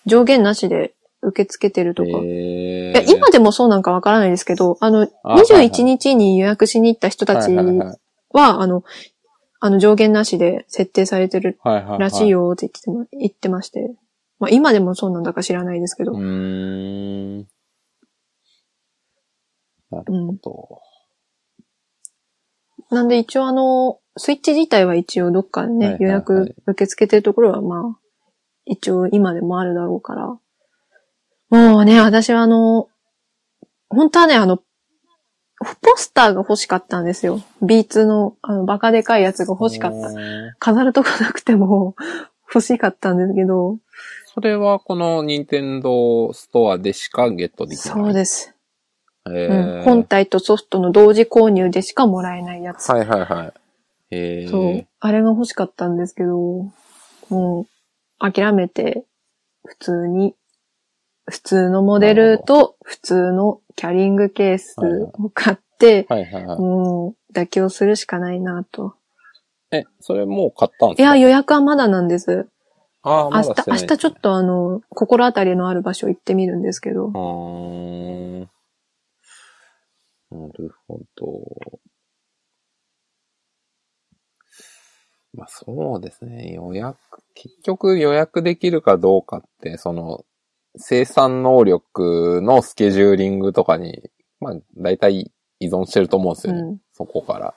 上限なしで受け付けてるとか。いへや今でもそうなんかわからないですけど、あの、あはいはい21日に予約しに行った人たちはあの、あの上限なしで設定されてるらしいよって言ってま言ってまして。まあ今でもそうなんだか知らないですけど。うーん。なるうん。ほど。なんで一応あの、スイッチ自体は一応どっかでね、はいはいはい予約受け付けてるところはまあ、一応今でもあるだろうから。もうね、私はあの、本当はね、あの、ポスターが欲しかったんですよ。ビーツの、あの、バカでかいやつが欲しかった。た。飾るとこなくても欲しかったんですけど、それはこの任天堂ストアでしかゲットできない。そうです。へうーん。本体とソフトの同時購入でしかもらえないやつ。はいはいはい。へそう。あれが欲しかったんですけど、もう、諦めて、普通に、普通のモデルと普通のキャリングケースを買って、はいはいはい。もう、妥協するしかないなと。え、それもう買ったんですか？いや、予約はまだなんです。ああ、ま明日、明日ちょっとあの、心当たりのある場所行ってみるんですけど。うーん。なるほど。まあそうですね。予約、結局予約できるかどうかって、その、生産能力のスケジューリングとかに、まあ大体依存してると思うんですよね。うんそこから。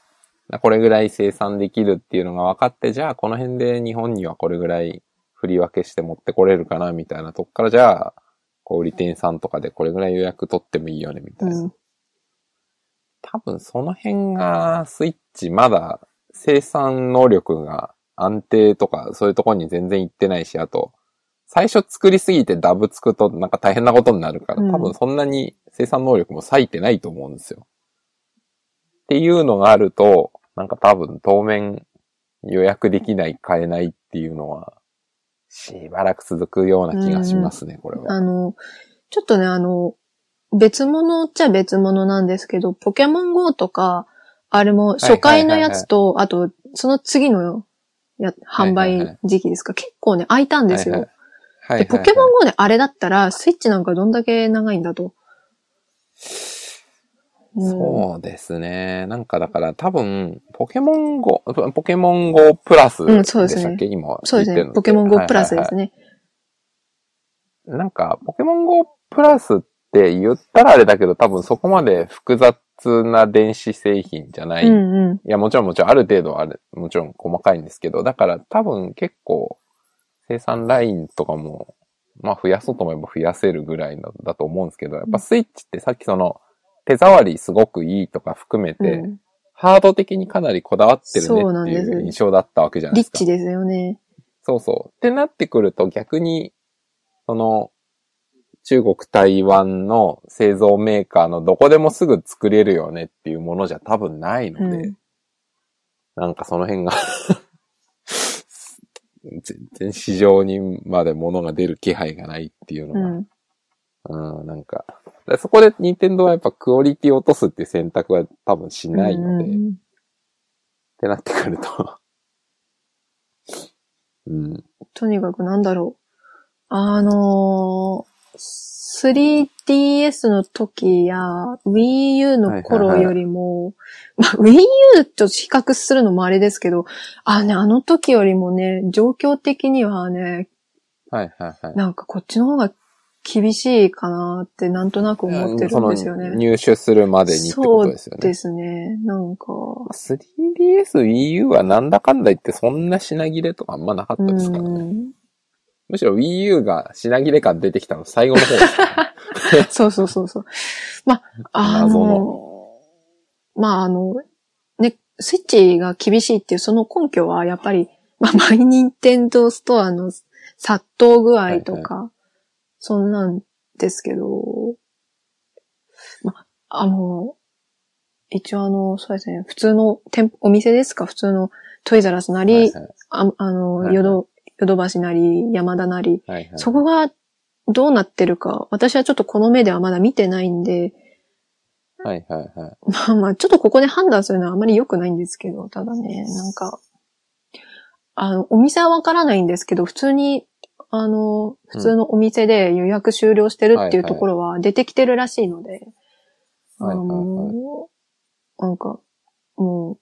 だこれぐらい生産できるっていうのが分かって、じゃあこの辺で日本にはこれぐらい振り分けして持ってこれるかなみたいなとこから、じゃあ、小売店さんとかでこれぐらい予約取ってもいいよねみたいな。うん。多分その辺がスイッチまだ生産能力が安定とかそういうところに全然行ってないし、あと、最初作りすぎてダブつくとなんか大変なことになるから、うん多分そんなに生産能力も割いてないと思うんですよ。っていうのがあると、なんか多分当面予約できない、買えないっていうのは、しばらく続くような気がしますね、これは。あの、ちょっとね、あの、別物っちゃ別物なんですけど、ポケモン GO とか、あれも初回のやつと、あと、その次のや販売時期ですか、結構ね、空いたんですよ。はいはい。はいで、ポケモン GO であれだったら、スイッチなんかどんだけ長いんだと。うん。そうですね。なんかだから多分、ポケモン GO、ポケモン GO プラスうんでそうですね。したっけ、今そうですね。ポケモン GO プラスですはいね。はいはい。なんか、ポケモン GO プラスって言ったらあれだけど、多分そこまで複雑な電子製品じゃない。ういんうん。や、もちろんもちろんある程度はある、もちろん細かいんですけど、だから多分結構生産ラインとかも、まあ増やそうと思えば増やせるぐらいのだと思うんですけど、やっぱスイッチってさっきその手触りすごくいいとか含めて、うんハード的にかなりこだわってるねっていう印象だったわけじゃないですか。リッチですよね。そうそう。ってなってくると逆に、その、中国、台湾の製造メーカーのどこでもすぐ作れるよねっていうものじゃ多分ないので、うんなんかその辺が 全然市場にまで物が出る気配がないっていうのが、うん。うん、なんか、でそこで任天堂はやっぱクオリティ落とすっていう選択は多分しないので、うんってなってくると、うん。とにかくなんだろう。あのー、3DS の時や Wii U の頃よりも、まあ Wii U と比較するのもあれですけど、あね、あの時よりもね、状況的にはね、はいはいはい。なんかこっちの方が厳しいかなってなんとなく思ってるんですよね。入手するまでにってことですよね。そうですね。なんか、3DS Wii U はなんだかんだ言ってそんな品切れとかあんまなかったですからね。うん。むしろ Wii U が品切れ感出てきたの最後の方ですね。そうそうそうそう。まあ、あ謎の、まああの、ね、スイッチが厳しいっていうその根拠はやっぱり、まあ、マイニンテンドーストアの殺到具合とか、そんなんですけど、まあ、あの、一応あの、そうですね、普通の店舗、お店ですか？普通のトイザラスなり、はいはいああの、はいはいヨド、ヨドバシなり、山田なり、はいはい。そこがどうなってるか、私はちょっとこの目ではまだ見てないんで、はいはいはい。まあまあ、ちょっとここで判断するのはあまり良くないんですけど、ただね、なんか、あの、お店はわからないんですけど、普通に、あの、普通のお店で予約終了してるっていうところは出てきてるらしいので、あの、なんか、もう、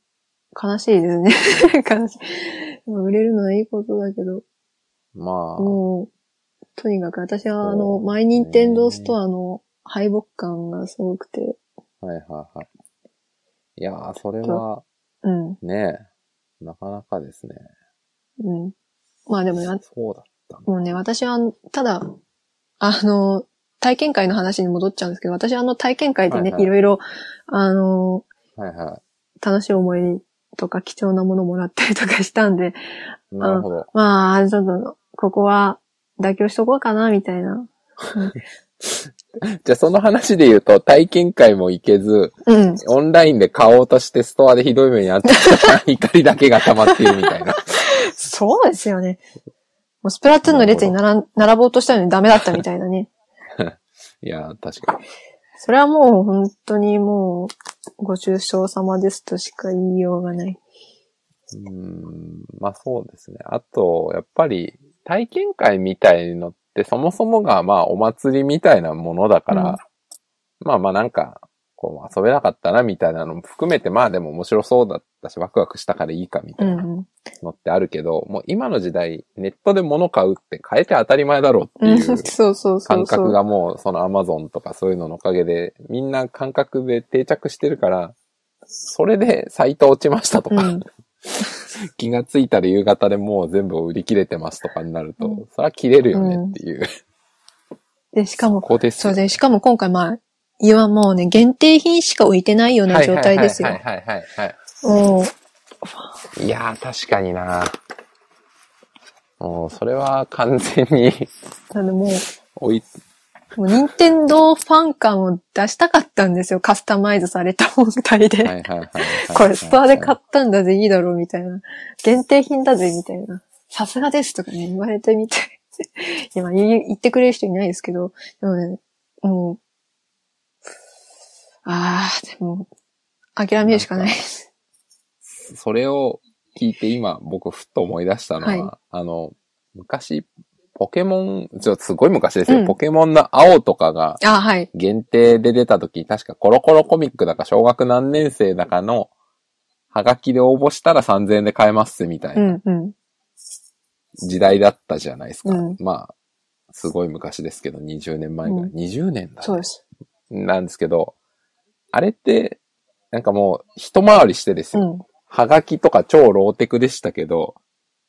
悲しいですね。悲しい。まあ売れるのはいいことだけど、まあ、もう、とにかく私はあその、うマイニンテンドーストアの敗北感がすごくて、はいはいはい。いやー、それは、うん、ねなかなかですね。うん。まあでもね、そうだったもうね、私は、ただ、あの、体験会の話に戻っちゃうんですけど、私はあの体験会でね、はいはいいろいろ、あの、はいは楽しい思いとか貴重なものもらったりとかしたんで、い。なるほど。まあ、ちょっと、ここは妥協しとこうかな、みたいな。じゃあその話で言うと、体験会も行けず、うん。オンラインで買おうとしてストアでひどい目にあってたら怒りだけが溜まっているみたいな。そうですよね。もうスプラトゥーンの列に並ぼうとしたのにダメだったみたいなね。いやー、確かに。それはもう本当にもう、ご愁傷様ですとしか言いようがない。うーん、まあそうですね。あと、やっぱり、体験会みたいのってそもそもがまあお祭りみたいなものだから、うんまあまあなんか、こう遊べなかったなみたいなのも含めてまあでも面白そうだったしワクワクしたからいいかみたいなうんうん。のってあるけど、もう今の時代ネットで物買うって買えて当たり前だろうってうん、いうそうそうそうそう。感覚がもうそのアマゾンとかそういうののおかげでみんな感覚で定着してるから、それでサイト落ちましたとか、うん。気がついたら夕方でもう全部売り切れてますとかになると、うんそれは切れるよねっていう。で、しかも、ここですよそうで、しかも今回まあ、いはもうね、限定品しか置いてないような状態ですよはい。はいはいはいはい、もう、はい。いやー、確かになもう、それは完全になんでもう、置い、もう、任天堂ファン感を出したかったんですよ。カスタマイズされた本体で。これストアで買っったんだぜ、いいだろう、みたいな。限定品だぜ、みたいな。さすがですとかね、言われてみて。今言ってくれる人いないですけど、でもね、もう、あー、でも、諦めるしかないです。それを聞いて今僕ふっと思い出したのは、はいあの、昔、ポケモン、ちょっとすごい昔ですよ、うんポケモンの青とかが。限定で出た時、確かコロコロコミックだか小学何年生だかの、ハガキで応募したら3000円で買えますみたいうな。時代だったじゃないですか。うんまあ、すごい昔ですけど、20年前ぐらい。うん20年だ、そうです。なんですけど、あれって、なんかもう一回りしてですよ。うん。はがきとか超ローテクでしたけど、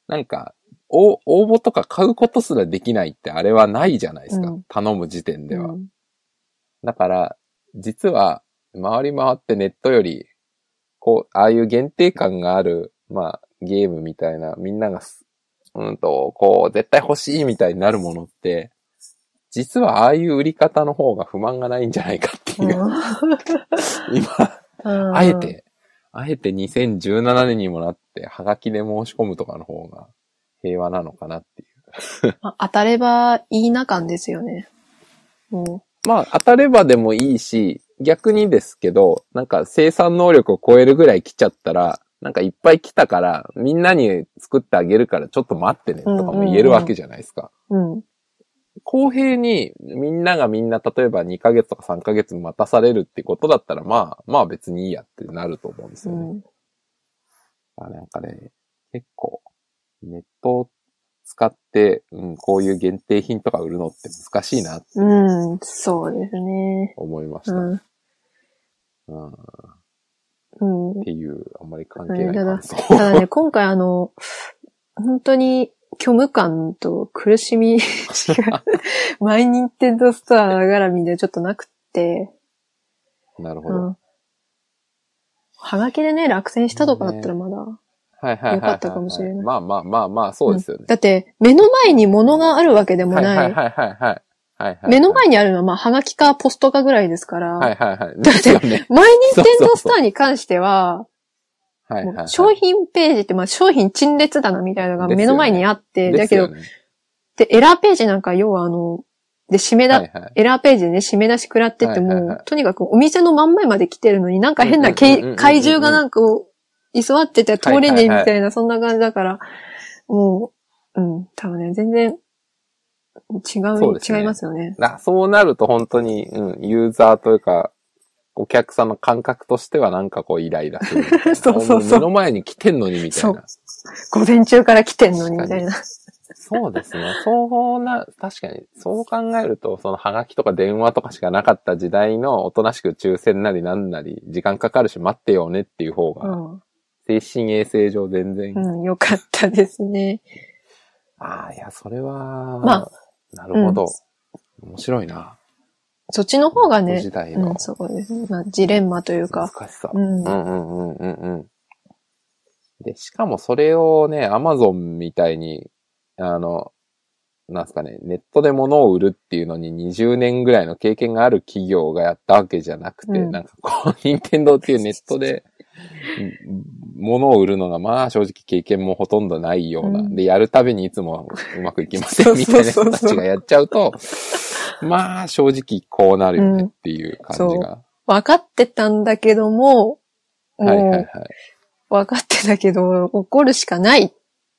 なんか、お応募とか買うことすらできないってあれはないじゃないですか。うん頼む時点では。うんだから、実は、回り回ってネットより、こう、ああいう限定感がある、まあ、ゲームみたいな、みんながす、うんと、こう、絶対欲しいみたいになるものって、実はああいう売り方の方が不満がないんじゃないかっていう、今、うんあえ。て、あえて2017年にもなって、ハガキで申し込むとかの方が平和なのかなっていう。まあ当たればいいな感ですよね。もまあ、当たればでもいいし、逆にですけど、なんか生産能力を超えるぐらい来ちゃったら、なんかいっぱい来たから、みんなに作ってあげるからちょっと待ってねとかも言えるわけじゃないですか。う、うん。公平にみんながみんな例えば2ヶ月とか3ヶ月待たされるってことだったら、まあ、まあ別にいいやってなると思うんですよね。うん。あなんかね、結構、ネットを使って、うん、こういう限定品とか売るのって難しいなってうん、そうですね。思いました。うん。うん、っうん。ていう、あんまり関係ないただ感想。ただね、今回あの、本当に虚無感と苦しみしか、マイニンテンドストア絡みでちょっとなくって、なるほど。うん。はがきでね、落選したとかだったらまだ。はいはい。よかったかもしれないまあまあまあまあ、そうですよね。だって、目の前に物があるわけでもない。はいはいはいはいはい。はいはい、目の前にあるのは、まあ、はがきかポストかぐらいですから、はいはいはい。ですよね。マイニンテンドストアに関しては、はいはい、はい。商品ページって、まあ、商品陳列棚みたいなのが目の前にあって、だけど、ねで、エラーページなんか、要はあの、で、締めだ、はいはい。エラーページでね、締め出し食らってっても、はいはいはいとにかくお店の真ん前まで来てるのに、なんか変な怪獣がなんか、居座ってて通れねえみたいな、そんな感じだから、もう、うん、多分ね、全然違う、そうね違いますよね。なそうなると本当に、うん、ユーザーというか、お客さんの感覚としてはなんかこうイライラする。そうそうそう目の前に来てんのにみたいな。午前中から来てんのにみたいな。そうですね。そうな、確かに、そう考えると、そのハガキとか電話とかしかなかった時代のおとなしく抽選なりなんなり、時間かかるし待ってよねっていう方が、うん。精神衛生上全然、うん、よかったですね。ああ、いや、それは、まあなるほど。面白いな。そっちの方がね時、代のうん、そうですね。まあ、ジレンマというか。難しさ。うんうんうんうんうんうん。で、しかもそれをね、アマゾンみたいに、あの、なんすかね、ネットで物を売るっていうのに20年ぐらいの経験がある企業がやったわけじゃなくて、うんなんかこう、任天堂っていうネットで、うん物を売るのがまあ正直経験もほとんどないような。うんで、やるたびにいつもうまくいきませんみたいな人たちがやっちゃうと、まあ正直こうなるよねっていう感じが。分かってたんだけども、も、はいはいはいう分かってたけど、怒るしかないっ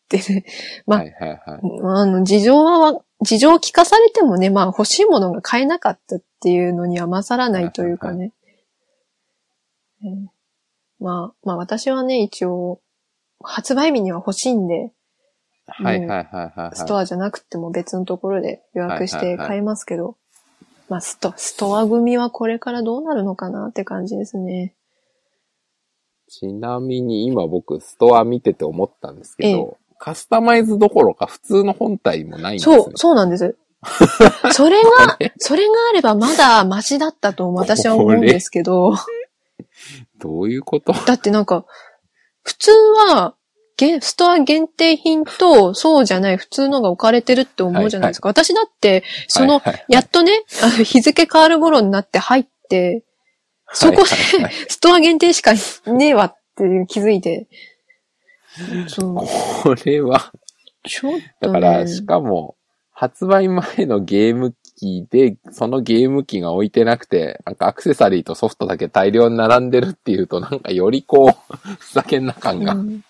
てね。まあはいはいはい。あの、事情はわ、事情を聞かされてもね、まあ欲しいものが買えなかったっていうのには勝らないというかね。えーまあ、まあ私はね、一応、発売日には欲しいんで、はいはいはい。ストアじゃなくても別のところで予約して買いますけど、まあスト、ストア組はこれからどうなるのかなって感じですね。ちなみに今僕ストア見てて思ったんですけど、カスタマイズどころか普通の本体もないんですよ。そう、そうなんです。それが、それがあればまだマシだったと私は思うんですけど、どういうこと？だってなんか、普通は、げストア限定品とそうじゃない普通のが置かれてるって思うじゃないですか。私だって、その、はいはいやっとね、あの日付変わる頃になって入って、そこはいはいはいで、ストア限定しかねえわっていう気づいて。そう。これは、ちょっと、ね。だから、しかも、発売前のゲーム機で、そのゲーム機が置いてなくて、なんかアクセサリーとソフトだけ大量に並んでるっていうと、なんかよりこう、ふざけんな感が。うん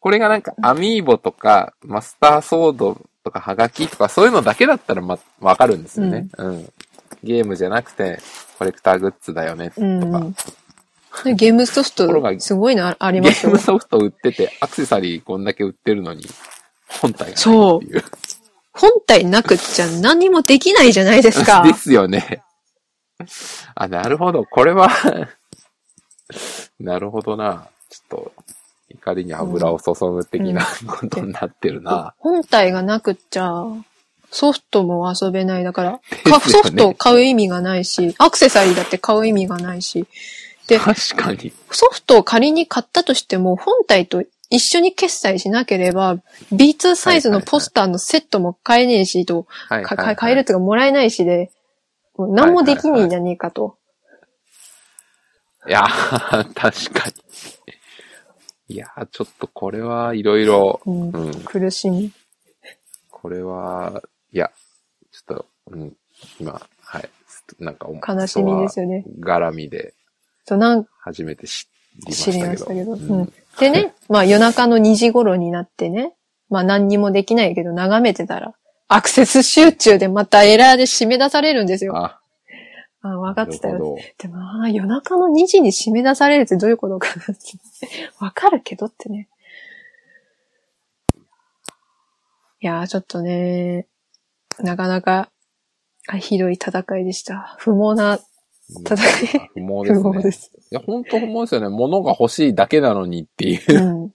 これがなんかアミーボとか、マスターソードとかハガキとかそういうのだけだったらま、わかるんですよね。うん。ゲームじゃなくて、コレクターグッズだよねとか。うんでゲームソフト、すごいのあありゲますよーム。ソフト売ってて、アクセサリーこんだけ売ってるのに、本体がないっていう。本体なくっちゃ何もできないじゃないですか。ですよね。あ、なるほど。これは、なるほどな。ちょっと、怒りに油を注ぐ的なことになってるな。本体がなくっちゃ、ソフトも遊べない。だから、ねかソフトを買う意味がないし、アクセサリーだって買う意味がないし、で確かに。ソフトを仮に買ったとしても、本体と一緒に決済しなければ、B2 サイズのポスターのセットも買えねえし、と、はいかはいはい買えるとかもらえないしで、もう何もできねえんじゃねえかと。いやー、確かに。いやー、ちょっとこれはいろいろ、うんうん、苦しみ。これは、いや、ちょっと、うん、今、はい、なんか、悲しみですよね。絡みでそう、なん初めて知りま知りしたけど。ましたけど。ううんん。でね、まあ夜中の2時頃になってね、まあ何にもできないけど眺めてたら、アクセス集中でまたエラーで締め出されるんですよ。あ、あ分かってたよ。でも、ああ夜中の2時に締め出されるってどういうことかなって。わかるけどってね。いやー、ちょっとね、なかなか、あひどい戦いでした。不毛な戦い。不毛ですね。不毛です。いや、本当不毛ですよね。物が欲しいだけなのにっていう。うん。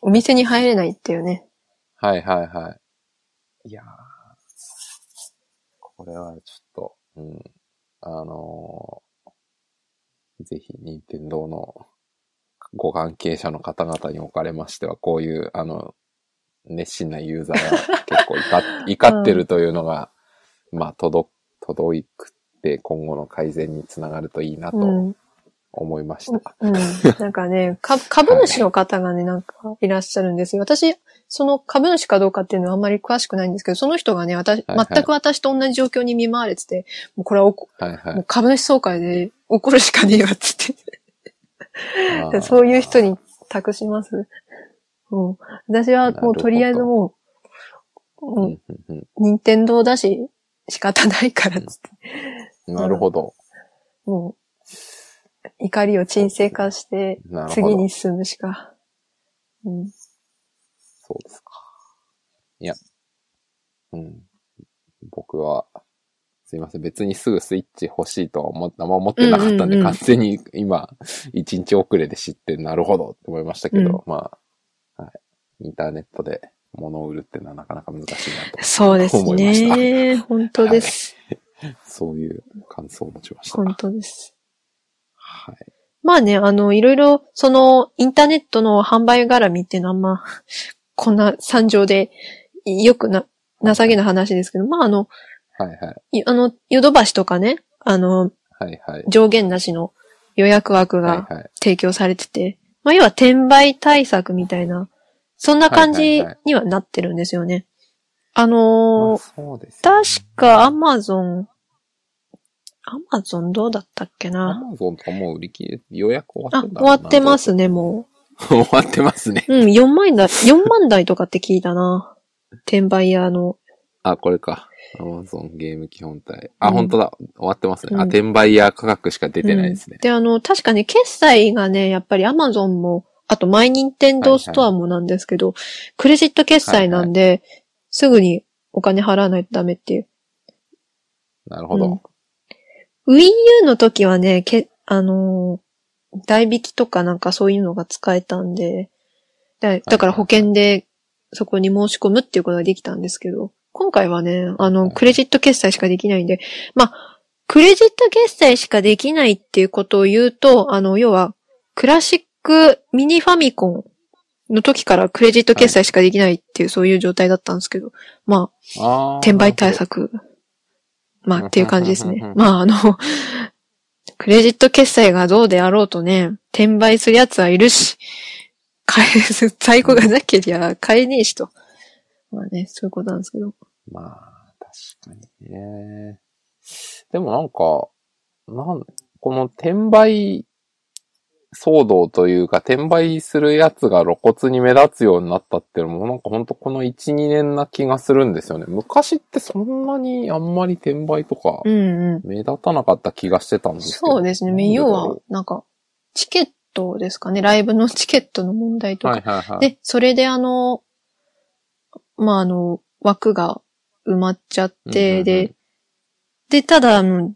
お店に入れないっていうね。はいはいはい。いやーこれはちょっと、うん。あのーぜひ、任天堂のご関係者の方々におかれましては、こういう、あの、熱心なユーザーが結構怒っ怒ってるというのが、まあ、届、届くって今後の改善につながるといいなとうん。思いました。うん。なんかね、か株主の方がね、なんかいらっしゃるんですよ。私、その株主かどうかっていうのはあんまり詳しくないんですけど、その人がね、私、はいはい全く私と同じ状況に見舞われてて、もうこれはおこはいはいもう。株主総会で怒るしかねえわっつって。そういう人に託します。もう、私はもうとりあえずもう、もう、うん任天堂だし、仕方ないからっつって、なるほど。もう、怒りを沈静化して。次に進むしか。うん。そうですか。いや。うん。僕は、すいません。別にすぐスイッチ欲しいとは思っあんま思ってなかったんで、うんうんうん完全に今、一日遅れで知って、なるほどって思いましたけど、まあ、はい。インターネットで物を売るっていうのはなかなか難しいなと。そうです思いましたね。本当です。そういう感想を持ちました。本当です。はい。まあね、あの、いろいろ、その、インターネットの販売絡みっていうのは、まあ、こんな惨状で、よくな、情けな話ですけど、まああの、はいはい。いあの、ヨドバシとかね、あの、はいはい。上限なしの予約枠がはいはい。提供されてて、まあ要は転売対策みたいな、そんな感じにはなってるんですよね。あのまあーそうですよね、確かアマゾン、アマゾンどうだったっけアな？マゾンとかもう売り切れ、予約終わあ、ってんだろうな終わってますね、も 終わってますね。う。うん、4万台、4万台とかって聞いたな。転売屋の。あ、これか。アマゾンゲーム基本体。あ、うん本当だ。終わってますね。あ、うん転売ヤー価格しか出てないですねうん。で、あの、確かね、決済がね、やっぱりアマゾンも、あとマイニンテンドーストアもなんですけど、クレジット決済なんで、すぐにお金払わないとダメっていう。なるほど。うん Wii U の時はね、け、あのー代引きとかなんかそういうのが使えたんで、だだから保険でそこに申し込むっていうことができたんですけど、今回はね、あの、はいクレジット決済しかできないんで、まあ、クレジット決済しかできないっていうことを言うと、あの、要は、クラシックミニファミコンの時からクレジット決済しかできないっていう、そういう状態だったんですけど、まあ、あー転売対。策。まあ、っていう感じですねまあ、あの、クレジット決済がどうであろうとね、転売する奴はいるし、買え、在庫がなけりゃ買えねえしと。まあね、そういうことなんですけど。まあ、確かにね。でもなんか、なん、この転売騒動というか、転売するやつが露骨に目立つようになったっていうのも、なんかほんとこの1、2年な気がするんですよね。昔ってそんなにあんまり転売とかうんうん。目立たなかった気がしてたんですけど。そうですね。要は、なんか、チケットですかね。ライブのチケットの問題とか。はいはいはい。で、それであの、まあ、あの、枠が埋まっちゃって、うんうんうんで、で、ただ、あの、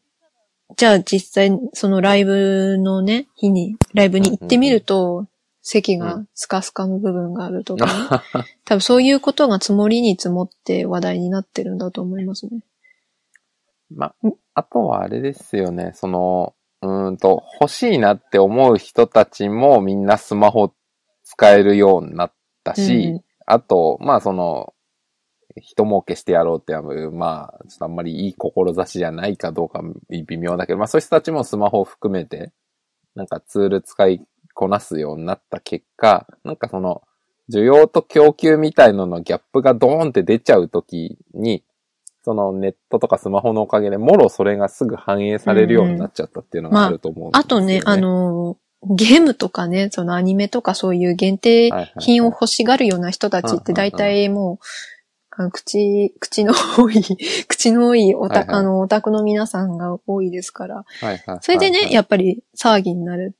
じゃあ実際、そのライブのね、日に、ライブに行ってみると、席がスカスカの部分があるとかね、多分そういうことが積もりに積もって話題になってるんだと思いますね。ま、あとはあれですよね、その、うーんと、欲しいなって思う人たちもみんなスマホ使えるようになったし、うん。あと、まあその、人儲けしてやろうっていう、まあ、ちょっとあんまりいい志じゃないかどうか微妙だけど、まあそういう人たちもスマホを含めて、なんかツール使いこなすようになった結果、なんかその、需要と供給みたいののギャップがドーンって出ちゃうときに、そのネットとかスマホのおかげで、もろそれがすぐ反映されるようになっちゃったっていうのがあると思うんですよ、あとね、あ、の、ゲームとかね、そのアニメとかそういう限定品を欲しがるような人たちって大体もう、口、口の多い、口の多いオタ、はいはいあの、オタクの皆さんが多いですから。はいはいはいそれでね、やっぱり騒ぎになる。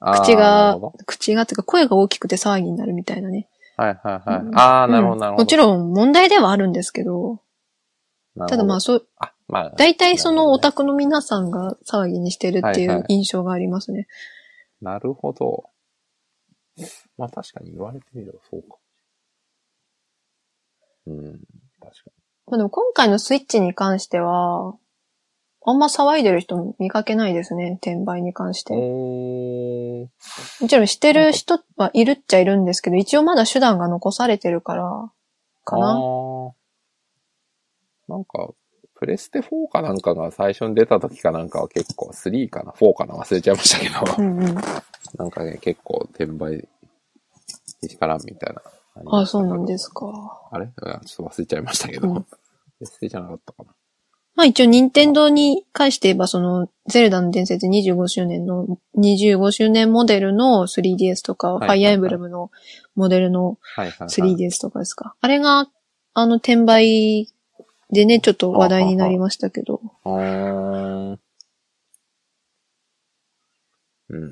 口が口がっていうか声が大きくて騒ぎになるみたいなね。はいはいはい。うんああ、なるほどなるほど。もちろん問題ではあるんですけど、どただまあそう、あ、まあ。大体そのオタク。クの皆さんが騒ぎにしてるっていはいはいう印象がありますね。なるほど。まあ確かに言われてみればそうか。うん、確かまあでも今回のスイッチに関しては、あんま騒いでる人見かけないですね、転売に関して。もちろんしてる人はいるっちゃいるんですけど、一応まだ手段が残されてるから、かな。なんか、プレステ4かなんかが最初に出た時かなんかは結構、3かな ?4 かな忘れちゃいましたけど、うんうん。なんかね、結構転売、けしからんみたいな。あ、そうなんですすか。あれ？ちょっと忘れちゃいましたけど、うんプレステじゃなかったかな。まあ一応、任天堂に関して言えば、その、ゼルダの伝説25周年の、25周年モデルの 3DS とか、はいファイアーエンブレムのモデルのはいはい、はい。3DS とかですか。あれが、あの、転売でね、ちょっと話題になりましたけど。あーうん。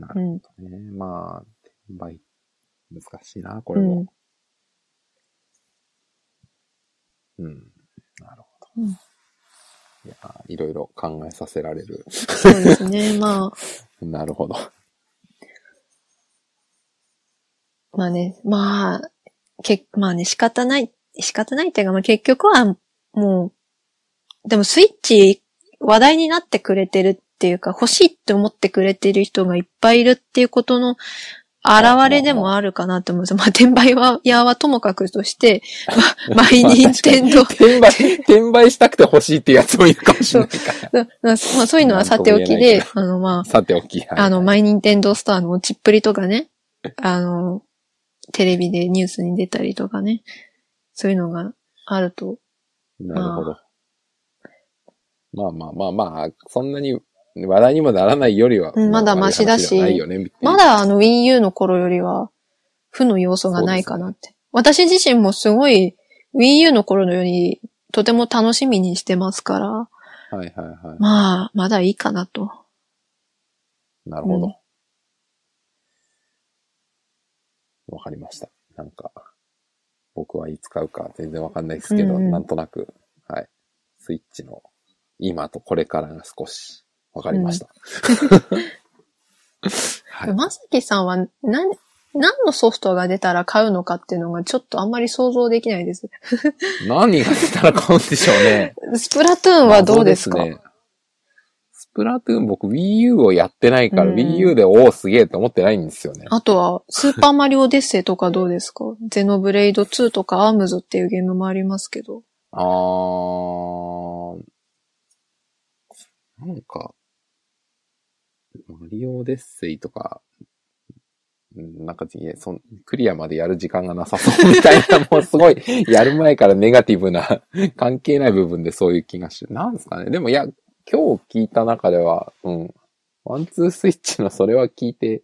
なるうん。ほどね。まあ、転売、難しいな、こうれも。ん。うん。なるほうんど。いや、いろいろ考えさせられる。そうですね。まあ、なるほど。まあね、まあ、け、まあね、仕方ない、仕方ないっていうか、まあ結局は、もう、でもスイッチ話題になってくれてるっていうか、欲しいって思ってくれてる人がいっぱいいるっていうことの現れでもあるかなと思うんですよ。まあ、転売は、屋はともかくとして、まあ、マイニンテンドー、転売、転売したくて欲しいってやつもいるかもしれないから。まあ、そういうのはさておきであの、まあ、さておき。はいあの、マイニンテンドーストアのチップリとかね、あの、テレビでニュースに出たりとかね、そういうのがあると、なるほど。まあまあまあまあ、そんなに話題にもならないよりは、うんまだマシだしねまだあの Wii U の頃よりは、負の要素がないかなって。私自身もすごい Wii U の頃のように、とても楽しみにしてますから、はいはいはい。まあ、まだいいかなと。なるほどうん。わ、かりました。なんか、僕はいつ買うか全然わかんないですけど、うんうんなんとなく、はい。スイッチの今とこれからが少しわかりました。はい。まさきさんは何、何のソフトが出たら買うのかっていうのがちょっとあんまり想像できないです。何が出たら買うんでしょうね。スプラトゥーンはどうですか？スプラトゥーン僕 Wii U をやってないから、うん Wii U でおおすげえと思ってないんですよね。あとは、スーパーマリオデッセイとかどうですか？ゼノブレイド2とかアームズっていうゲームもありますけど。あー、なんか、マリオデッセイとか、なんか、いやそんクリアまでやる時間がなさそうみたいな、もうすごい、やる前からネガティブな、関係ない部分でそういう気がし、なんですかね。でもいや、今日聞いた中では、うん、ワンツースイッチのそれは聞いて、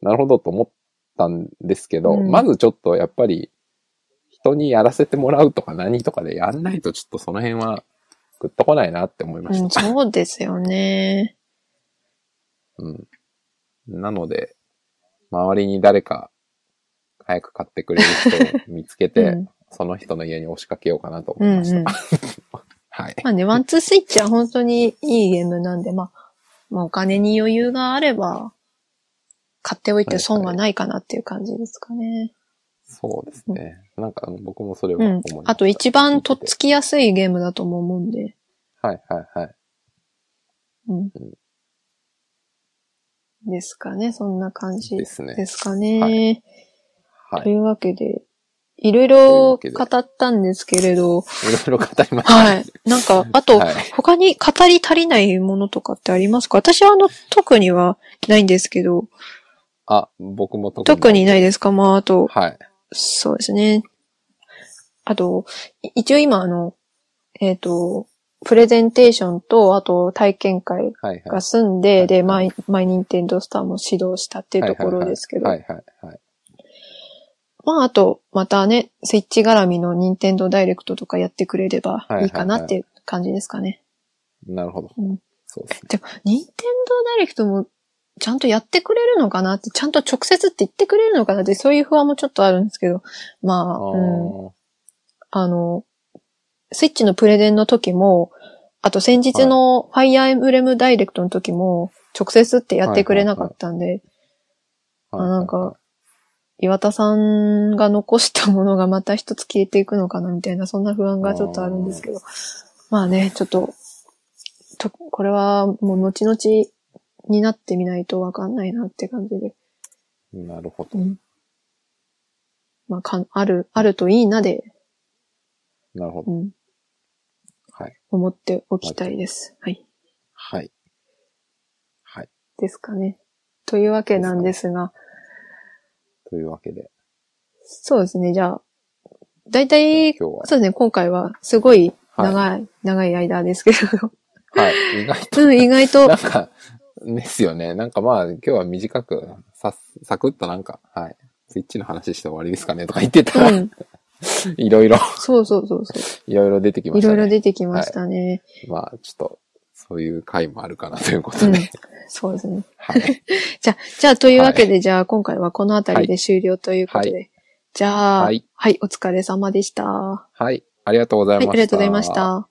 なるほどと思ったんですけど、うんまずちょっとやっぱり、人にやらせてもらうとか何とかでやんないとちょっとその辺は、グッとこないなって思いまうん、した。そうですよね。うん。なので、周りに誰か、早く買ってくれる人を見つけて、うんその人の家に押しかけようかなと思うんいました。うん。はい。まあね、ワンツースイッチは本当にいいゲームなんで、まあ、まあお金に余裕があれば、買っておいて損はないかなっていう感じですかね。そうですね。なんかあの僕もそれはうん思いました。。あと一番とっつきやすいゲームだとも思うんで。はいはいはい。うん。ですかね。そんな感じですねですかね。はい。いというわけで、いろいろ語ったんですけれど、ろいろ語りました。はい。なんか、あと、はい他に語り足りないものとかってありますか？私はあの、特にはないんですけど、あ、僕も特に。特にないですか？まあ、あと、はい。そうですね。あと、い一応今あの、えっ、と、プレゼンテーションと、あと体験会はいはい。が済んで、はいで、マイ、マイニンテンドースターも指導したっていうところですけど、はいはいはい。まあ、あと、またね、スイッチ絡みのニンテンドーダイレクトとかやってくれればいいかなっていう感じですかね。なるほど。うんそうですね。でも、ニンテンドーダイレクトもちゃんとやってくれるのかなって、ちゃんと直接って言ってくれるのかなって、そういう不安もちょっとあるんですけど、まあ、あうん、ーあの、スイッチのプレゼンの時も、あと先日のファイアーエンブレムダイレクトの時も、直接ってやってくれなかったんで、あなんか、岩田さんが残したものがまた一つ消えていくのかなみたいな、そんな不安がちょっとあるんですけど。まあね、ちょっと、と、これはもう後々になってみないとわかんないなって感じで。なるほどう。ん。まあ、かん、ある、あるといいなで、なるほど。うん、はい。思っておきたいです。はい。はい。はい。ですかね。というわけなんですが、というわけで。そうですね、じゃあ、だいたい。そうですね、今回はすごい。長い、長い間ですけれど。はい。意外と、うん、意外となん、か、ですよね。なんかまあ、今日は短く、さ、サクッとなんか、はい。スイッチの話して終わりですかねとか言ってたら、うん。いろいろ、そうそうそうそいろいろ出てきう。ましたね。いろいろ出てきましたね。まあ、ちょっと、そういう回もあるかなというこうんとで。。そうですね。はい。じゃあ、じゃあ、というわけで、じゃあ、今回はこの辺りで終了ということで。はじゃあ、はいはい、お疲れ様でした。ははい。ありがとうございまい、した。ありがとうございました。